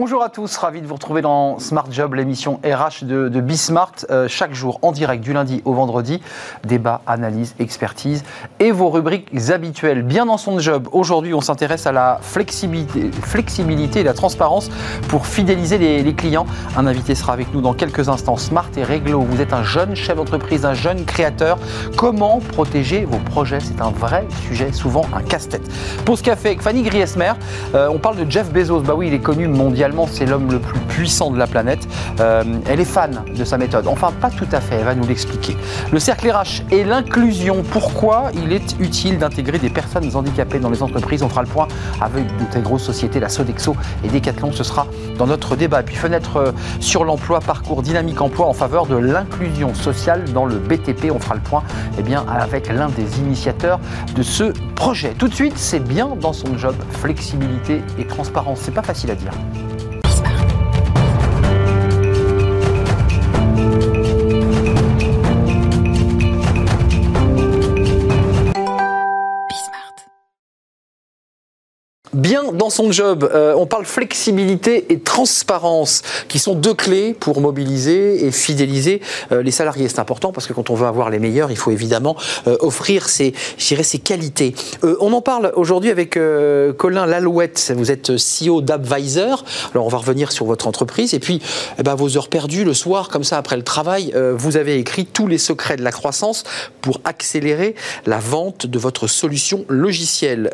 Bonjour à tous, ravi de vous retrouver dans Smart Job, l'émission RH de, de Bismart. Euh, chaque jour en direct du lundi au vendredi, débat, analyse, expertise et vos rubriques habituelles. Bien dans son job, aujourd'hui on s'intéresse à la flexibilité, et la transparence pour fidéliser les, clients. Un invité sera avec nous dans quelques instants. Smart et Réglo, vous êtes un jeune chef d'entreprise, un jeune créateur. Comment protéger vos projets? C'est un vrai sujet, souvent un casse-tête. Pause café avec Fanny Griesmer. Euh, on parle de Jeff Bezos. Bah oui, il est connu c'est l'homme le plus puissant de la planète. Euh, elle est fan de sa méthode. Enfin, pas tout à fait, elle va nous l'expliquer. Le cercle RH et l'inclusion, pourquoi il est utile d'intégrer des personnes handicapées dans les entreprises? On fera le point avec de très grosses sociétés, la Sodexo et Decathlon, ce sera dans notre débat. puis fenêtre euh, sur l'emploi, parcours dynamique emploi en faveur de l'inclusion sociale dans le BTP. On fera le point eh bien, avec l'un des initiateurs de ce projet. Tout de suite, c'est bien dans son job, flexibilité et transparence. C'est pas facile à dire. Bien dans son job, euh, on parle flexibilité et transparence, qui sont deux clés pour mobiliser et fidéliser euh, les salariés. C'est important parce que quand on veut avoir les meilleurs, il faut évidemment euh, offrir ses, ses qualités. on en parle aujourd'hui avec Colin Lalouette. Vous êtes CEO d'Advisor. Alors on va revenir sur votre entreprise et puis eh ben, vos heures perdues le soir, comme ça après le travail, vous avez écrit tous les secrets de la croissance pour accélérer la vente de votre solution logicielle.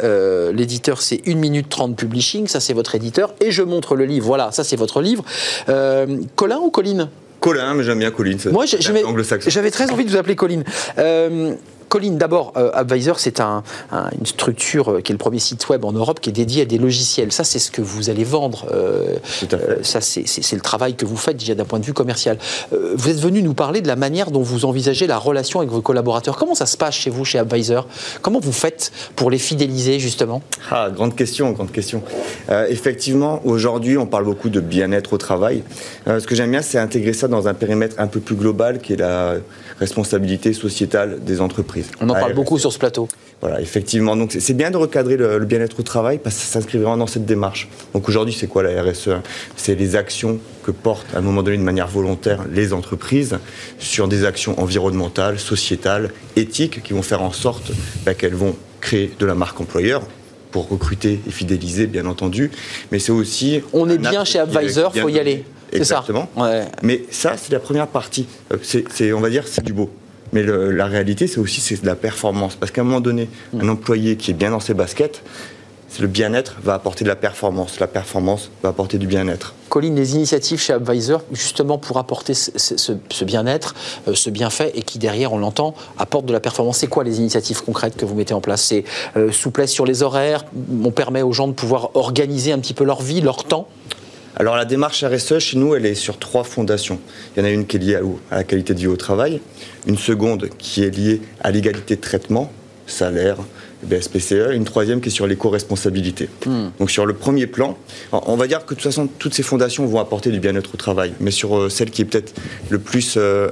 L'éditeur, c'est une minute 30 publishing, ça c'est votre éditeur, et je montre le livre, voilà, ça c'est votre livre. Euh, Colin ou Colline Colin, mais j'aime bien Colline. Moi, j'avais très envie de vous appeler Colline. Euh, Colline, d'abord, euh, Advisor, c'est une structure euh, qui est le premier site web en Europe qui est dédié à des logiciels. Ça, c'est ce que vous allez vendre. Euh, ça, c'est le travail que vous faites déjà d'un point de vue commercial. vous êtes venu nous parler de la manière dont vous envisagez la relation avec vos collaborateurs. Comment ça se passe chez vous, chez Advisor? Comment vous faites pour les fidéliser, justement? Ah, grande question, grande question. effectivement, aujourd'hui, on parle beaucoup de bien-être au travail. ce que j'aime bien, c'est intégrer ça dans un périmètre un peu plus global qui est la responsabilité sociétale des entreprises. On en parle beaucoup sur ce plateau. Voilà, effectivement. Donc c'est bien de recadrer le, bien-être au travail parce que ça s'inscrit vraiment dans cette démarche. Donc aujourd'hui, c'est quoi la RSE C'est les actions que portent à un moment donné de manière volontaire les entreprises sur des actions environnementales, sociétales, éthiques qui vont faire en sorte bah, qu'elles vont créer de la marque employeur pour recruter et fidéliser, bien entendu. Mais c'est aussi. On est bien chez Advisor, il faut y aller. Exactement. Ça. Mais ça, c'est la première partie. Euh, c'est, on va dire, c'est du beau. Mais la réalité, c'est aussi c'est de la performance. Parce qu'à un moment donné, mm. un employé qui est bien dans ses baskets, le bien-être va apporter de la performance. La performance va apporter du bien-être. Colline, les initiatives chez Advisor, justement pour apporter ce, bien-être, euh, ce bienfait, et qui derrière, on l'entend, apporte de la performance. C'est quoi les initiatives concrètes que vous mettez en place? C'est euh, souplesse sur les horaires, on permet aux gens de pouvoir organiser un petit peu leur vie, leur temps? Alors la démarche RSE chez nous, elle est sur trois fondations. Il y en a une qui est liée à, la qualité de vie au travail, une seconde qui est liée à l'égalité de traitement, salaire, BSPCE, et une troisième qui est sur l'éco-responsabilité. Hmm. Donc sur le premier plan, on va dire que de toute façon, toutes ces fondations vont apporter du bien-être au travail, mais sur euh, celle qui est peut-être le plus euh,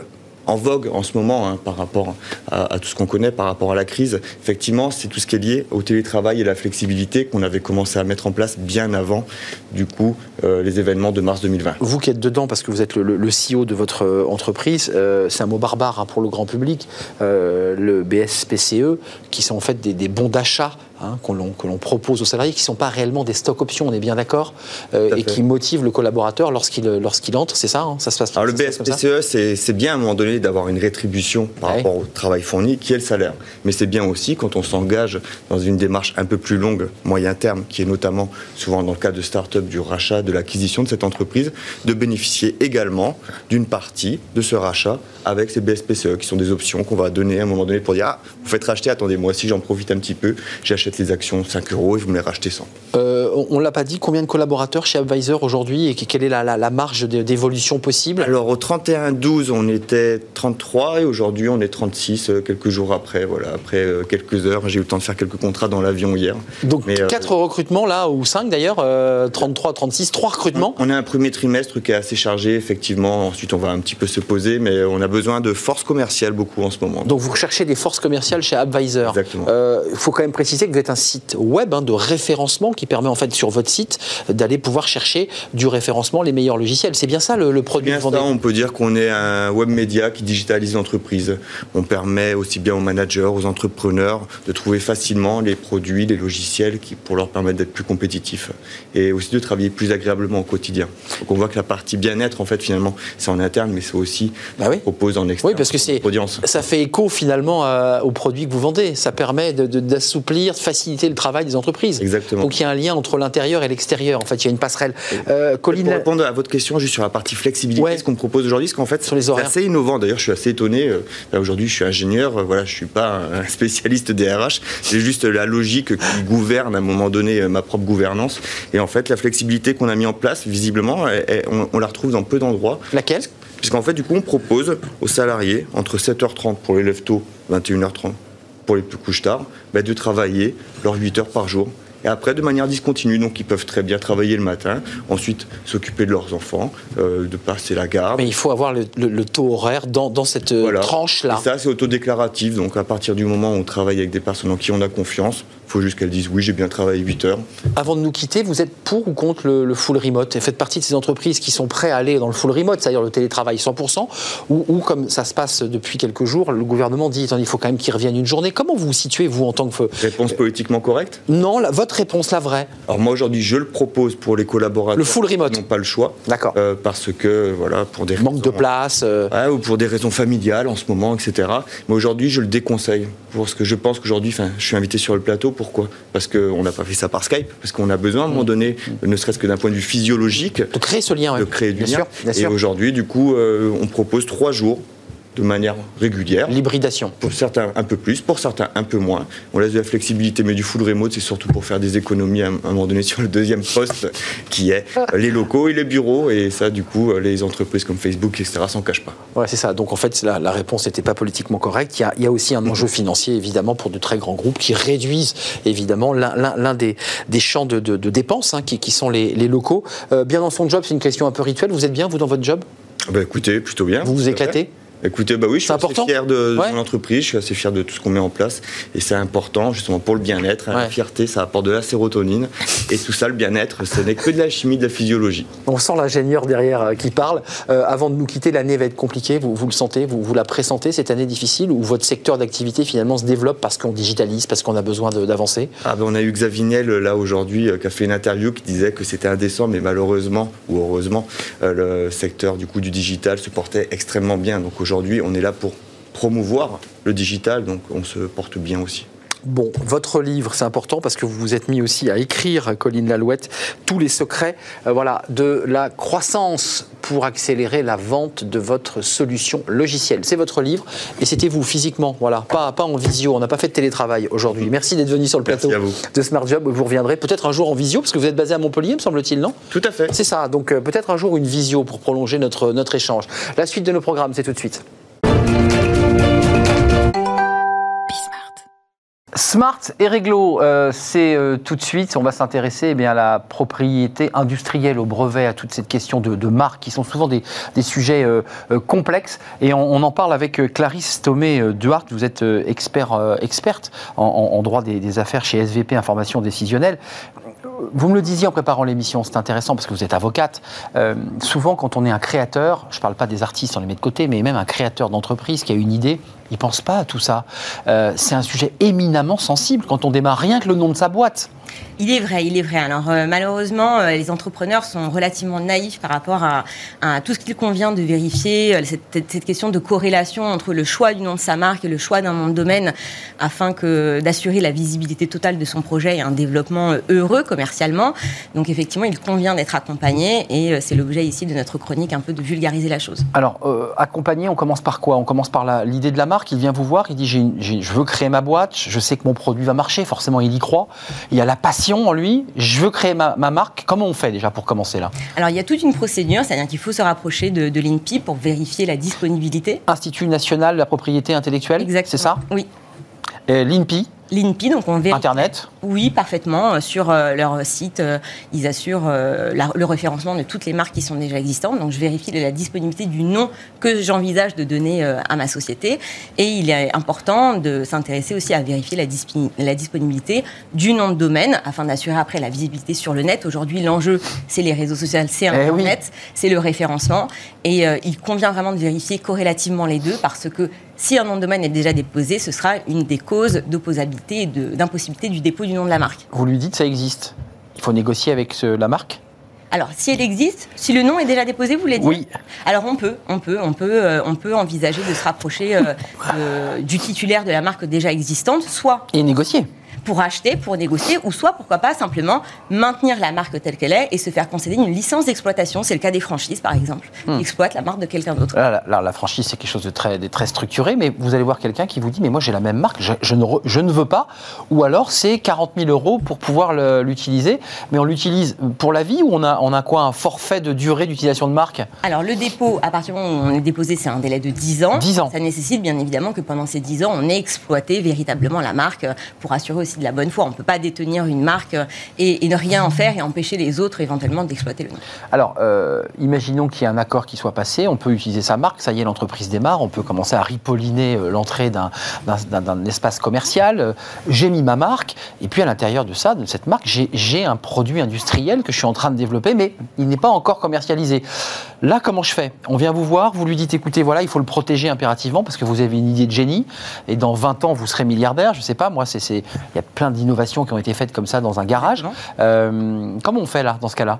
en vogue en ce moment hein, par rapport à, tout ce qu'on connaît, par rapport à la crise. Effectivement, c'est tout ce qui est lié au télétravail et la flexibilité qu'on avait commencé à mettre en place bien avant, du coup, euh, les événements de mars 2020. Vous qui êtes dedans, parce que vous êtes le, CEO de votre euh, entreprise, euh, c'est un mot barbare hein, pour le grand public, le BSPCE, qui sont en fait des bons d'achat Hein, que l'on propose aux salariés, qui ne sont pas réellement des stock options, on est bien d'accord, euh, et qui motivent le collaborateur lorsqu'il lorsqu'il entre, c'est ça hein, Ça se passe Alors le BSPCE, c'est bien à un moment donné d'avoir une rétribution par rapport au travail fourni, qui est le salaire. Mais c'est bien aussi quand on s'engage dans une démarche un peu plus longue, moyen terme, qui est notamment souvent dans le cas de start-up du rachat, de l'acquisition de cette entreprise, de bénéficier également d'une partie de ce rachat avec ces BSPCE, qui sont des options qu'on va donner à un moment donné pour dire, ah, vous faites racheter, attendez, moi si j'en profite un petit peu, j'achète les actions 5 euros et vous me les rachetez 100. Euh, on ne l'a pas dit, combien de collaborateurs chez Advisor aujourd'hui et quelle est la, marge d'évolution possible? Alors au 31-12, on était 33 et aujourd'hui on est 36 euh, quelques jours après. Voilà, après euh, quelques heures, j'ai eu le temps de faire quelques contrats dans l'avion hier. Donc 4 recrutements là, ou 5 d'ailleurs, 33, 36, 3 recrutements? On a un premier trimestre qui est assez chargé, effectivement. Ensuite, on va un petit peu se poser, mais on a besoin de forces commerciales beaucoup en ce moment. Donc vous recherchez des forces commerciales chez Advisor. Exactement. Il faut quand même préciser que vous êtes un site web hein, de référencement qui permet en fait sur votre site d'aller pouvoir chercher du référencement les meilleurs logiciels. C'est bien ça le, produit bien ça, On peut dire qu'on est un web média qui digitalise l'entreprise. On permet aussi bien aux managers, aux entrepreneurs de trouver facilement les produits, les logiciels qui pour leur permettre d'être plus compétitifs et aussi de travailler plus agréablement au quotidien. Donc on voit que la partie bien-être en fait finalement c'est en interne mais c'est aussi bah oui. propose en externe. Oui parce que c'est ça fait écho finalement aux produits que vous vendez. Ça permet d'assouplir, de, faciliter le travail des entreprises. Exactement. Donc il y a un lien entre l'intérieur et l'extérieur. En fait, il y a une passerelle. Euh, Colline... Pour répondre à votre question, juste sur la partie flexibilité, ce qu'on propose aujourd'hui, c'est qu'en fait, sur les horaires. c'est assez innovant. D'ailleurs, je suis assez étonné. Euh, aujourd'hui, je suis ingénieur. Euh, voilà, je suis pas un spécialiste des RH. C'est juste la logique qui gouverne à un moment donné euh, ma propre gouvernance. Et en fait, la flexibilité qu'on a mis en place, visiblement, on, la retrouve dans peu d'endroits. Laquelle? Puisqu'en fait, du coup, on propose aux salariés, entre 7h30 pour les lève tôt, 21h30 pour les plus couches tard, bah, de travailler leurs 8 heures par jour et après de manière discontinue. Donc ils peuvent très bien travailler le matin, ensuite s'occuper de leurs enfants, euh, de passer la garde. Mais il faut avoir le, taux horaire dans, dans cette euh, tranche-là. ça, c'est autodéclaratif. Donc à partir du moment où on travaille avec des personnes en qui on a confiance, il faut juste qu'elles disent oui, j'ai bien travaillé 8 heures. Avant de nous quitter, vous êtes pour ou contre le, full remote Et faites partie de ces entreprises qui sont prêtes à aller dans le full remote, c'est-à-dire le télétravail 100%, ou, comme ça se passe depuis quelques jours, le gouvernement dit il faut quand même qu'ils reviennent une journée. Comment vous vous situez, vous, en tant que. Réponse politiquement correcte? Non, votre réponse, la vraie. Alors moi, aujourd'hui, je le propose pour les collaborateurs. Le full remote Qui n'ont pas le choix. D'accord. Euh, parce que, voilà, pour des Manque de place. Euh. ou pour des raisons familiales en ce moment, etc. Mais aujourd'hui, je le déconseille. Parce que je pense qu'aujourd'hui, je suis invité sur le plateau. Pourquoi? Parce que on n'a pas fait ça par Skype, parce qu'on a besoin à un moment donné, ne serait-ce que d'un point de vue physiologique, de créer ce lien, de créer du lien. Et aujourd'hui, du coup, euh, on propose trois jours de manière régulière. L'hybridation. Pour certains un peu plus, pour certains un peu moins. On laisse de la flexibilité, mais du full remote, c'est surtout pour faire des économies à un moment donné sur le deuxième poste, qui est les locaux et les bureaux. Et ça, du coup, les entreprises comme Facebook, etc., s'en cachent pas. Ouais, c'est ça. Donc en fait, la, la réponse n'était pas politiquement correcte. Il y, a, aussi un enjeu financier, évidemment, pour de très grands groupes qui réduisent, évidemment, l'un des, des, champs de, de, dépenses, hein, qui, qui, sont les, les locaux. Euh, bien dans son job, c'est une question un peu rituelle. Vous êtes bien, vous, dans votre job? Bah, Écoutez, plutôt bien. Vous vous éclatez? Écoutez, bah oui, je suis assez fier de, mon entreprise, je suis assez fier de tout ce qu'on met en place. Et c'est important, justement, pour le bien-être. La fierté, ça apporte de la sérotonine. Et tout ça, le bien-être, ce n'est que de la chimie, de la physiologie. On sent l'ingénieur derrière euh, qui parle. Euh, avant de nous quitter, l'année va être compliquée. Vous, vous le sentez vous, vous la pressentez, cette année difficile, où votre secteur d'activité, finalement, se développe parce qu'on digitalise, parce qu'on a besoin d'avancer? Ah ben, On a eu Xavinel, là, aujourd'hui, euh, qui a fait une interview qui disait que c'était indécent, mais malheureusement, ou heureusement, le secteur du coup du digital se portait extrêmement bien. Donc aujourd'hui, on est là pour promouvoir le digital, donc on se porte bien aussi. Bon, votre livre, c'est important parce que vous vous êtes mis aussi à écrire, Colline Lalouette, tous les secrets euh, voilà, de la croissance pour accélérer la vente de votre solution logicielle. C'est votre livre et c'était vous physiquement, voilà, pas, pas en visio. On n'a pas fait de télétravail aujourd'hui. Merci d'être venu sur le plateau de Smart Job. Vous reviendrez peut-être un jour en visio parce que vous êtes basé à Montpellier, me semble-t-il, non? Tout à fait. C'est ça. Donc euh, peut-être un jour une visio pour prolonger notre, notre échange. La suite de nos programmes, c'est tout de suite. Smart et Réglo, euh, c'est euh, tout de suite, on va s'intéresser eh à la propriété industrielle, au brevet, à toute cette question de, de marque, qui sont souvent des, sujets euh, complexes. Et on, en parle avec Clarisse Thomé-Duhart, vous êtes expert, experte en, droit des, des, affaires chez SVP Information Décisionnelle. Vous me le disiez en préparant l'émission, c'est intéressant parce que vous êtes avocate. souvent, quand on est un créateur, je ne parle pas des artistes, on les met de côté, mais même un créateur d'entreprise qui a une idée, il ne pense pas à tout ça. c'est un sujet éminemment sensible quand on démarre rien que le nom de sa boîte. Il est vrai, il est vrai. Alors euh, malheureusement, euh, les entrepreneurs sont relativement naïfs par rapport à, tout ce qu'il convient de vérifier, euh, cette, question de corrélation entre le choix du nom de sa marque et le choix d'un nom de domaine, afin d'assurer la visibilité totale de son projet et un développement heureux commercialement. Donc effectivement, il convient d'être accompagné et c'est l'objet ici de notre chronique, un peu de vulgariser la chose. Alors accompagné, on commence par quoi? On commence par l'idée de la marque. Il vient vous voir, il dit je veux créer ma boîte, je sais que mon produit va marcher, forcément il y croit. Il y a la passion en lui, je veux créer ma, marque. Comment on fait déjà pour commencer là? Alors il y a toute une procédure, c'est-à-dire qu'il faut se rapprocher de, de l'INPI pour vérifier la disponibilité. Institut national de la propriété intellectuelle. C'est ça? Oui. L'INPI? L'INPI, donc on vérifie. Internet Oui, parfaitement. Sur leur site, ils assurent le référencement de toutes les marques qui sont déjà existantes. Donc je vérifie la disponibilité du nom que j'envisage de donner à ma société. Et il est important de s'intéresser aussi à vérifier la, la disponibilité du nom de domaine afin d'assurer après la visibilité sur le net. Aujourd'hui, l'enjeu, c'est les réseaux sociaux, c'est eh Internet, c'est le référencement. Et il convient vraiment de vérifier corrélativement les deux parce que si un nom de domaine est déjà déposé, ce sera une des causes d'opposabilité et d'impossibilité du dépôt du nom de la marque. Vous lui dites ça existe. Il faut négocier avec la marque alors, si elle existe, si le nom est déjà déposé, vous voulez dire Oui. Alors, on peut, on peut, on peut, euh, on peut envisager de se rapprocher euh, du titulaire de la marque déjà existante, soit. Et négocier pour acheter, pour négocier, ou soit, pourquoi pas, simplement maintenir la marque telle qu'elle est et se faire concéder une licence d'exploitation. C'est le cas des franchises, par exemple, hmm. exploitent la marque de quelqu'un d'autre. Là, la, franchise, c'est quelque chose de très, très structuré, mais vous allez voir quelqu'un qui vous dit, mais moi j'ai la même marque, je, ne je, ne veux pas, ou alors c'est 40 000 euros pour pouvoir l'utiliser, mais on l'utilise pour la vie ou on a, on a quoi, un forfait de durée d'utilisation de marque? Alors le dépôt, à partir du moment où on est déposé, c'est un délai de 10 ans. 10 ans. Ça nécessite bien évidemment que pendant ces 10 ans, on ait exploité véritablement la marque pour assurer aussi de la bonne foi. On ne peut pas détenir une marque et, ne rien en faire et empêcher les autres éventuellement d'exploiter le nom. Alors, euh, imaginons qu'il y ait un accord qui soit passé, on peut utiliser sa marque, ça y est, l'entreprise démarre, on peut commencer à ripolliner euh, l'entrée d'un espace commercial. Euh, j'ai mis ma marque, et puis à l'intérieur de ça, de cette marque, j'ai un produit industriel que je suis en train de développer, mais il n'est pas encore commercialisé. Là, comment je fais? On vient vous voir, vous lui dites, écoutez, voilà, il faut le protéger impérativement parce que vous avez une idée de génie, et dans 20 ans, vous serez milliardaire, je ne sais pas, moi, il y a plein d'innovations qui ont été faites comme ça dans un garage. Euh, comment on fait là, dans ce cas-là?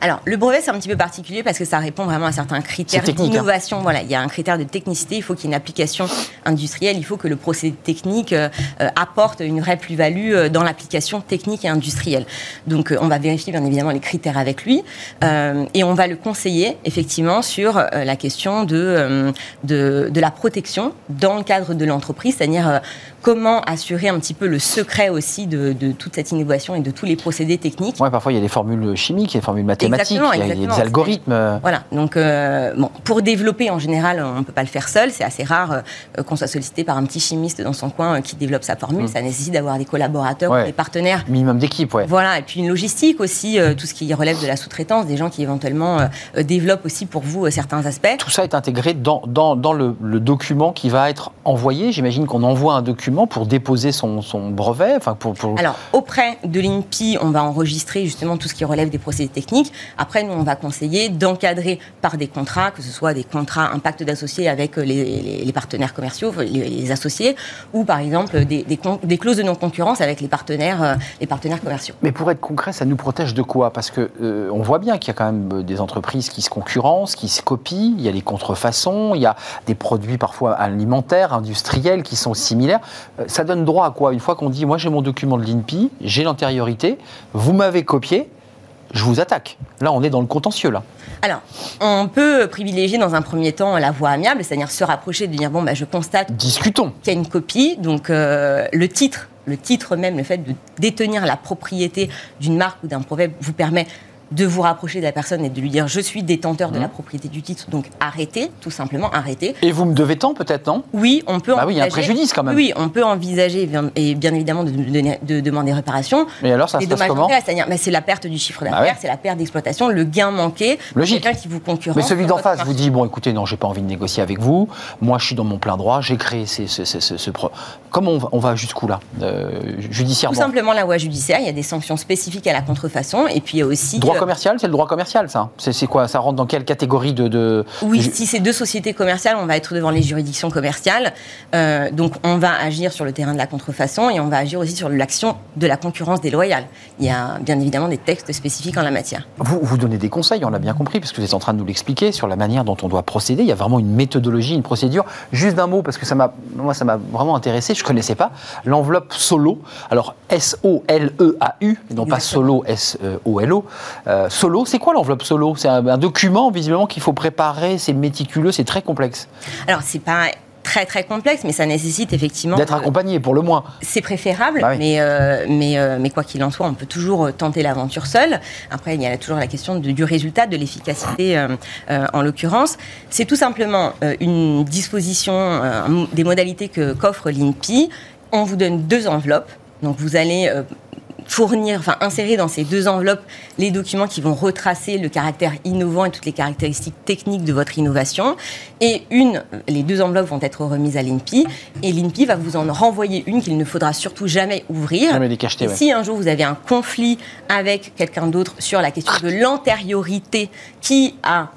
Alors, le brevet, c'est un petit peu particulier parce que ça répond vraiment à certains critères hein. d'innovation. Voilà, il y a un critère de technicité, il faut qu'il y ait une application industrielle, il faut que le procédé technique euh, apporte une vraie plus-value euh, dans l'application technique et industrielle. Donc, on va vérifier bien évidemment les critères avec lui et on va le conseiller effectivement sur la question de, de, de, la protection dans le cadre de l'entreprise, c'est-à-dire comment assurer un petit peu le secret aussi de, toute cette innovation et de tous les procédés techniques. Oui, parfois il y a des formules chimiques, il y a des formules mathématiques, il, y a, des algorithmes. Voilà, donc euh, bon, pour développer en général, on ne peut pas le faire seul, c'est assez rare euh, qu'on soit sollicité par un petit chimiste dans son coin euh, qui développe sa formule, mm. ça nécessite d'avoir des collaborateurs, des partenaires. Minimum d'équipe, ouais. Voilà, et puis une logistique aussi, tout ce qui relève de la sous-traitance, des gens qui éventuellement développent aussi pour vous certains aspects. Tout ça est intégré dans, dans, dans le, le document qui va être envoyé. J'imagine qu'on envoie un document pour déposer son, son brevet, enfin pour, pour, Alors, auprès de l'INPI, on va enregistrer justement tout ce qui relève des procédés techniques. Après, nous, on va conseiller d'encadrer par des contrats, que ce soit des contrats impact d'associés avec les, partenaires commerciaux, les, associés, ou par exemple des, des, clauses de non-concurrence avec les partenaires, euh, les partenaires commerciaux. Mais pour être concret, ça nous protège de quoi? Parce que euh, on voit bien qu'il y a quand même euh, des entreprises qui se concurrencent, qui se copient, il y a des contrefaçons, il y a des produits parfois alimentaires, industriels qui sont similaires. Ça donne droit à quoi Une fois qu'on dit, moi j'ai mon document de l'INPI, j'ai l'antériorité, vous m'avez copié, je vous attaque. Là, on est dans le contentieux, là. Alors, on peut privilégier dans un premier temps la voie amiable, c'est-à-dire se rapprocher, de dire bon, bah, je constate Discutons. qu'il y a une copie, donc euh, le titre, le titre même, le fait de détenir la propriété d'une marque ou d'un proverbe vous permet de vous rapprocher de la personne et de lui dire je suis détenteur de la mmh. propriété du titre, donc arrêtez, tout simplement arrêtez. Et vous me devez tant peut-être, non? Oui, on peut bah oui, il y a un préjudice quand même. Oui, on peut envisager et bien évidemment de, de, demander réparation. Mais alors ça se passe comment? C'est-à-dire, c'est la perte du chiffre bah d'affaires, c'est la perte d'exploitation, le gain manqué. Logique. Quelqu'un qui vous concurrence. Mais celui d'en face vous dit bon, écoutez, non, j'ai pas envie de négocier avec vous. Moi, je suis dans mon plein droit. J'ai créé ce, ce, Comment on va, jusqu'où là, euh, judiciairement Tout simplement la voie judiciaire. Il y a des sanctions spécifiques à la contrefaçon et puis il y a aussi droit commercial, c'est le droit commercial ça C'est quoi? Ça rentre dans quelle catégorie de, Oui, si c'est deux sociétés commerciales, on va être devant les juridictions commerciales. Euh, donc, on va agir sur le terrain de la contrefaçon et on va agir aussi sur l'action de la concurrence déloyale. Il y a bien évidemment des textes spécifiques en la matière. Vous, vous donnez des conseils, on l'a bien compris, parce que vous êtes en train de nous l'expliquer sur la manière dont on doit procéder. Il y a vraiment une méthodologie, une procédure. Juste d'un mot, parce que ça m'a, moi, ça m'a vraiment intéressé. Je connaissais pas l'enveloppe solo. Alors S-O-L-E-A-U, non pas solo S-O-L-O. Euh, solo, c'est quoi l'enveloppe solo? C'est un, document visiblement qu'il faut préparer, c'est méticuleux, c'est très complexe. Alors c'est pas très très complexe, mais ça nécessite effectivement d'être accompagné pour le moins. C'est préférable, bah mais euh, mais euh, mais quoi qu'il en soit, on peut toujours tenter l'aventure seul. Après, il y a toujours la question du résultat, de l'efficacité euh, en l'occurrence. C'est tout simplement une disposition, des modalités que qu'offre l'INPI on vous donne deux enveloppes. Donc vous allez fournir, enfin insérer dans ces deux enveloppes les documents qui vont retracer le caractère innovant et toutes les caractéristiques techniques de votre innovation. Et une, les deux enveloppes vont être remises à l'INPI et l'INPI va vous en renvoyer une qu'il ne faudra surtout jamais ouvrir. Jamais les cacheter, ouais. Si un jour vous avez un conflit avec quelqu'un d'autre sur la question de l'antériorité qui a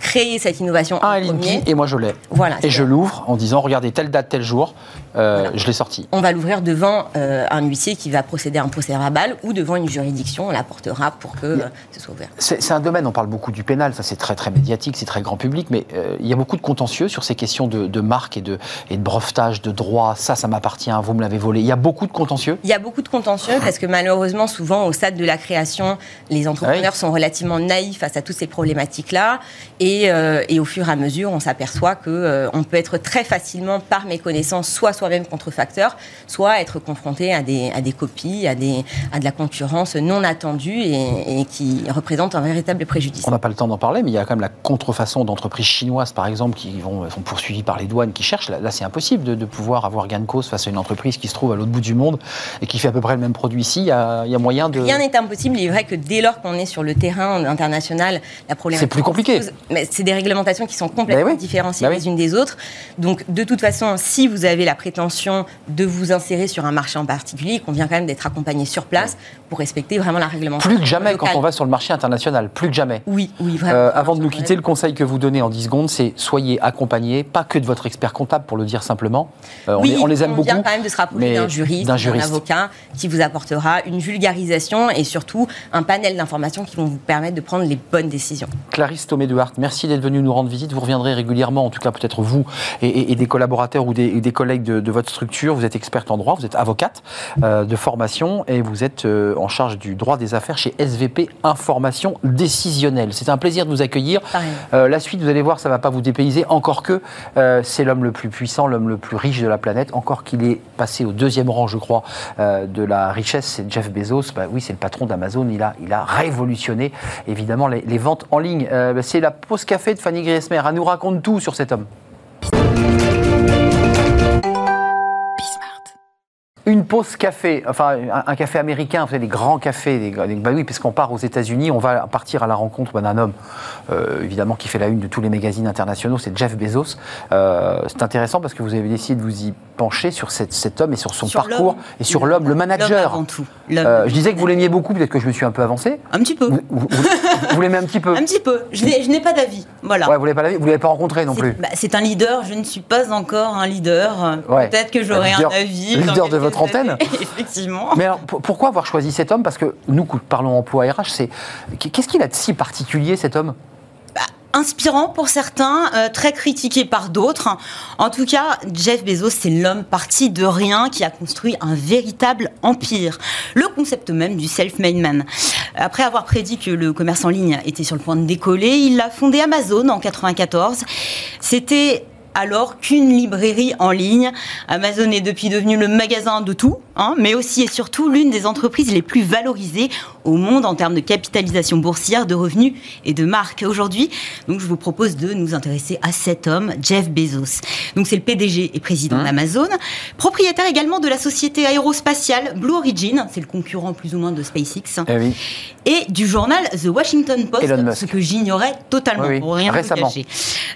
créé cette innovation Un en à l'INPI premier, et moi je l'ai. Voilà, Et je l'ouvre en disant regardez telle date, tel jour, euh, Voilà. je l'ai sorti. on va l'ouvrir devant euh, un huissier qui va procéder à un procès verbal ou devant une juridiction, on l'apportera pour que euh, ce soit ouvert. C'est un domaine, on parle beaucoup du pénal, ça c'est très très médiatique, c'est très grand public, mais il y a beaucoup de contentieux sur ces questions de, de marque et de, et de brevetage, de droit, ça, ça m'appartient, vous me l'avez volé. Il y a beaucoup de contentieux? Il y a beaucoup de contentieux parce que malheureusement, souvent au stade de la création, les entrepreneurs sont relativement naïfs face à toutes ces problématiques-là. Et, et au fur et à mesure, on s'aperçoit euh, on peut être très facilement, par méconnaissance, soit soi-même contrefacteur, soit être confronté à des, à des copies, à, des, à de la concurrence non attendue et, et qui représente un véritable préjudice. On n'a pas le temps d'en parler, mais il y a quand même la contrefaçon d'entreprises chinoises, par exemple, qui vont, sont poursuivies par les douanes, qui cherchent. Là, là, c'est impossible de, de pouvoir avoir gain de cause face à une entreprise qui se trouve à l'autre bout du monde et qui fait à peu près le même produit ici. Il y a, il y a moyen de. Rien n'est impossible. Il est vrai que dès lors qu'on est sur le terrain international, la problématique. C'est plus compliqué. pose. Mais c'est des réglementations qui sont complètement Ben oui. différenciées Ben oui. les unes des autres. Donc, de toute façon, si vous avez la prétention de vous insérer sur un marché en particulier, il convient quand même d'être accompagné sur place pour respecter vraiment la réglementation. Plus que jamais locale. quand on va sur le marché international, plus que jamais. Oui, oui, vraiment. Euh, avant de nous quitter, le conseil que vous donnez en 10 secondes, c'est soyez accompagnés, pas que de votre expert comptable, pour le dire simplement. Euh, on, les, on les aime il beaucoup. convient quand même de se rapprocher d'un juriste, d'un avocat qui vous apportera une vulgarisation et surtout un panel d'informations qui vont vous permettre de prendre les bonnes décisions. Clarisse Thomé de Hart, merci d'être venue nous rendre visite. Vous reviendrez régulièrement, en tout cas peut-être vous et, et- et des collaborateurs ou des, et des collègues de, de votre structure. Vous êtes experte en droit, vous êtes avocate euh, de formation et vous êtes euh, en charge du droit des affaires chez SVP Information Décisionnelle. C'est un plaisir de vous accueillir. Euh, la suite, vous allez voir, ça ne va pas vous dépayser, encore que c'est l'homme le plus puissant, l'homme le plus riche de la planète, encore qu'il est passé au deuxième rang, je crois, de la richesse, c'est Jeff Bezos. Bah oui, c'est le patron d'Amazon, il a, il a révolutionné évidemment les, les ventes en ligne. Bah, c'est la pause café de Fanny Griesmer, elle nous raconte tout sur cet homme. Une pause café, enfin un, un café américain, vous savez, des grands cafés. Des, des- bah oui, parce qu'on part aux États-Unis, on va partir à la rencontre bah, d'un homme, euh, évidemment, qui fait la une de tous les magazines internationaux, c'est Jeff Bezos. Euh, c'est intéressant parce que vous avez décidé de vous y pencher sur cette- cet homme et sur son Sur parcours et sur l'homme, le manager. avant tout. Euh, je disais que vous l'aimiez beaucoup, peut-être que je me suis un peu avancé. Un petit peu. Vous, vous- vous- vous l'aimez un petit peu Un petit peu. Je n'ai pas d'avis. Voilà. Ouais, vous l'avez pas, vous l'avez pas rencontré non plus. bah, C'est un leader, je ne suis pas encore un leader. Ouais. Peut-être que j'aurai un avis. leader de votre Effectivement. Mais alors, pour- pourquoi avoir choisi cet homme? Parce que nous, parlons emploi RH, c'est qu'est-ce qu'il a de si particulier cet homme? Inspirant pour certains, euh, très critiqué par d'autres. En tout cas, Jeff Bezos, c'est l'homme parti de rien qui a construit un véritable empire. Le concept même du self-made man. Après avoir prédit que le commerce en ligne était sur le point de décoller, il a fondé Amazon en 94. C'était alors qu'une librairie en ligne. Amazon est depuis devenu le magasin de tout, hein, mais aussi et surtout l'une des entreprises les plus valorisées au monde en termes de capitalisation boursière, de revenus et de marques. Aujourd'hui, donc je vous propose de nous intéresser à cet homme, Jeff Bezos. Donc c'est le PDG et président d'Amazon, propriétaire également de la société aérospatiale Blue Origin, c'est le concurrent plus ou moins de SpaceX, Eh oui. et du journal The Washington Post, ce que j'ignorais totalement, Oui, oui, pour rien vous récemment. cacher.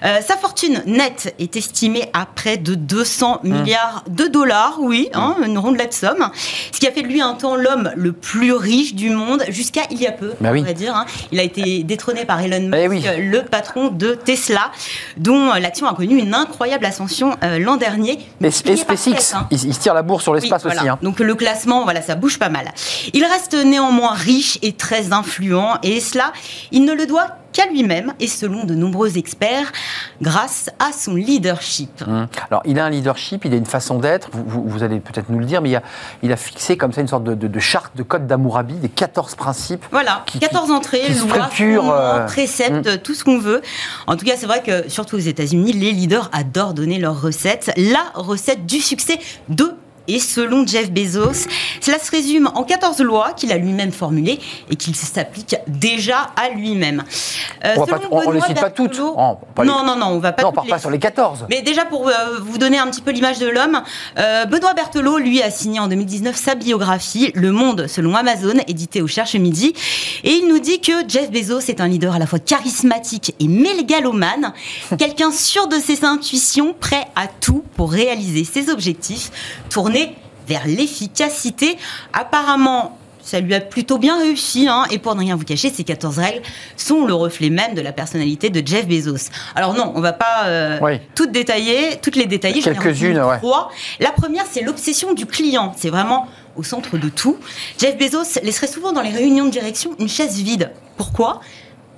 Euh, sa fortune nette est estimée à près de 200 Hum. milliards de dollars, oui, hein, une rondelette somme, ce qui a fait de lui un temps l'homme le plus riche du monde jusqu'à il y a peu, Bah oui. on va dire. hein. Il a été détrôné par Elon Musk, Eh oui. le patron de Tesla, dont l'action a connu une incroyable ascension euh, l'an dernier. Par SpaceX, hein. il, il se tire la bourre sur l'espace Oui, aussi. voilà. hein. Donc le classement, voilà, ça bouge pas mal. Il reste néanmoins riche et très influent, et cela, il ne le doit qu'à lui-même, et selon de nombreux experts, grâce à son leadership. Hum. Alors, il a un leadership, il a une façon d'être, vous, vous- vous allez peut-être nous le dire, mais il a, il a fixé comme ça une sorte de, de- de charte, de code d'Amourabi, des 14 principes. Voilà, Qui- 14 qui- entrées, qui lois, euh, préceptes, tout ce qu'on veut. En tout cas, c'est vrai que, surtout aux États-Unis, les leaders adorent donner leur recette. La recette du succès de Et selon Jeff Bezos, cela se résume en 14 lois qu'il a lui-même formulées et qu'il s'applique déjà à lui-même. Euh, on ne les cite pas toutes. non, non, non, on va pas. Non, on part pas sur les 14. Mais déjà pour euh, vous donner un petit peu l'image de l'homme, euh, Benoît Berthelot, lui, a signé en 2019 sa biographie Le Monde selon Amazon, édité au Cherche Midi, et il nous dit que Jeff Bezos est un leader à la fois charismatique et mégalomane, quelqu'un sûr de ses intuitions, prêt à tout pour réaliser ses objectifs, tourner vers l'efficacité. Apparemment, ça lui a plutôt bien réussi, hein, et pour ne rien vous cacher, ces 14 règles sont le reflet même de la personnalité de Jeff Bezos. Alors non, on va pas euh, toutes détailler, toutes les détailler. Quelques-unes, ouais. La première, c'est l'obsession du client. C'est vraiment au centre de tout. Jeff Bezos laisserait souvent dans les réunions de direction une chaise vide. Pourquoi?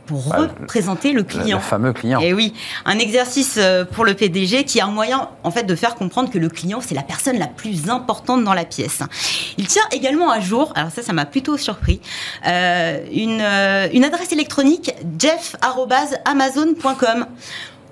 Pour bah, représenter le client. Le, fameux client. Et oui, un exercice euh, pour le PDG qui a un moyen en fait de faire comprendre que le client c'est la personne la plus importante dans la pièce. Il tient également à jour, alors ça ça m'a plutôt surpris, euh, une, euh, une adresse électronique jeff@amazon.com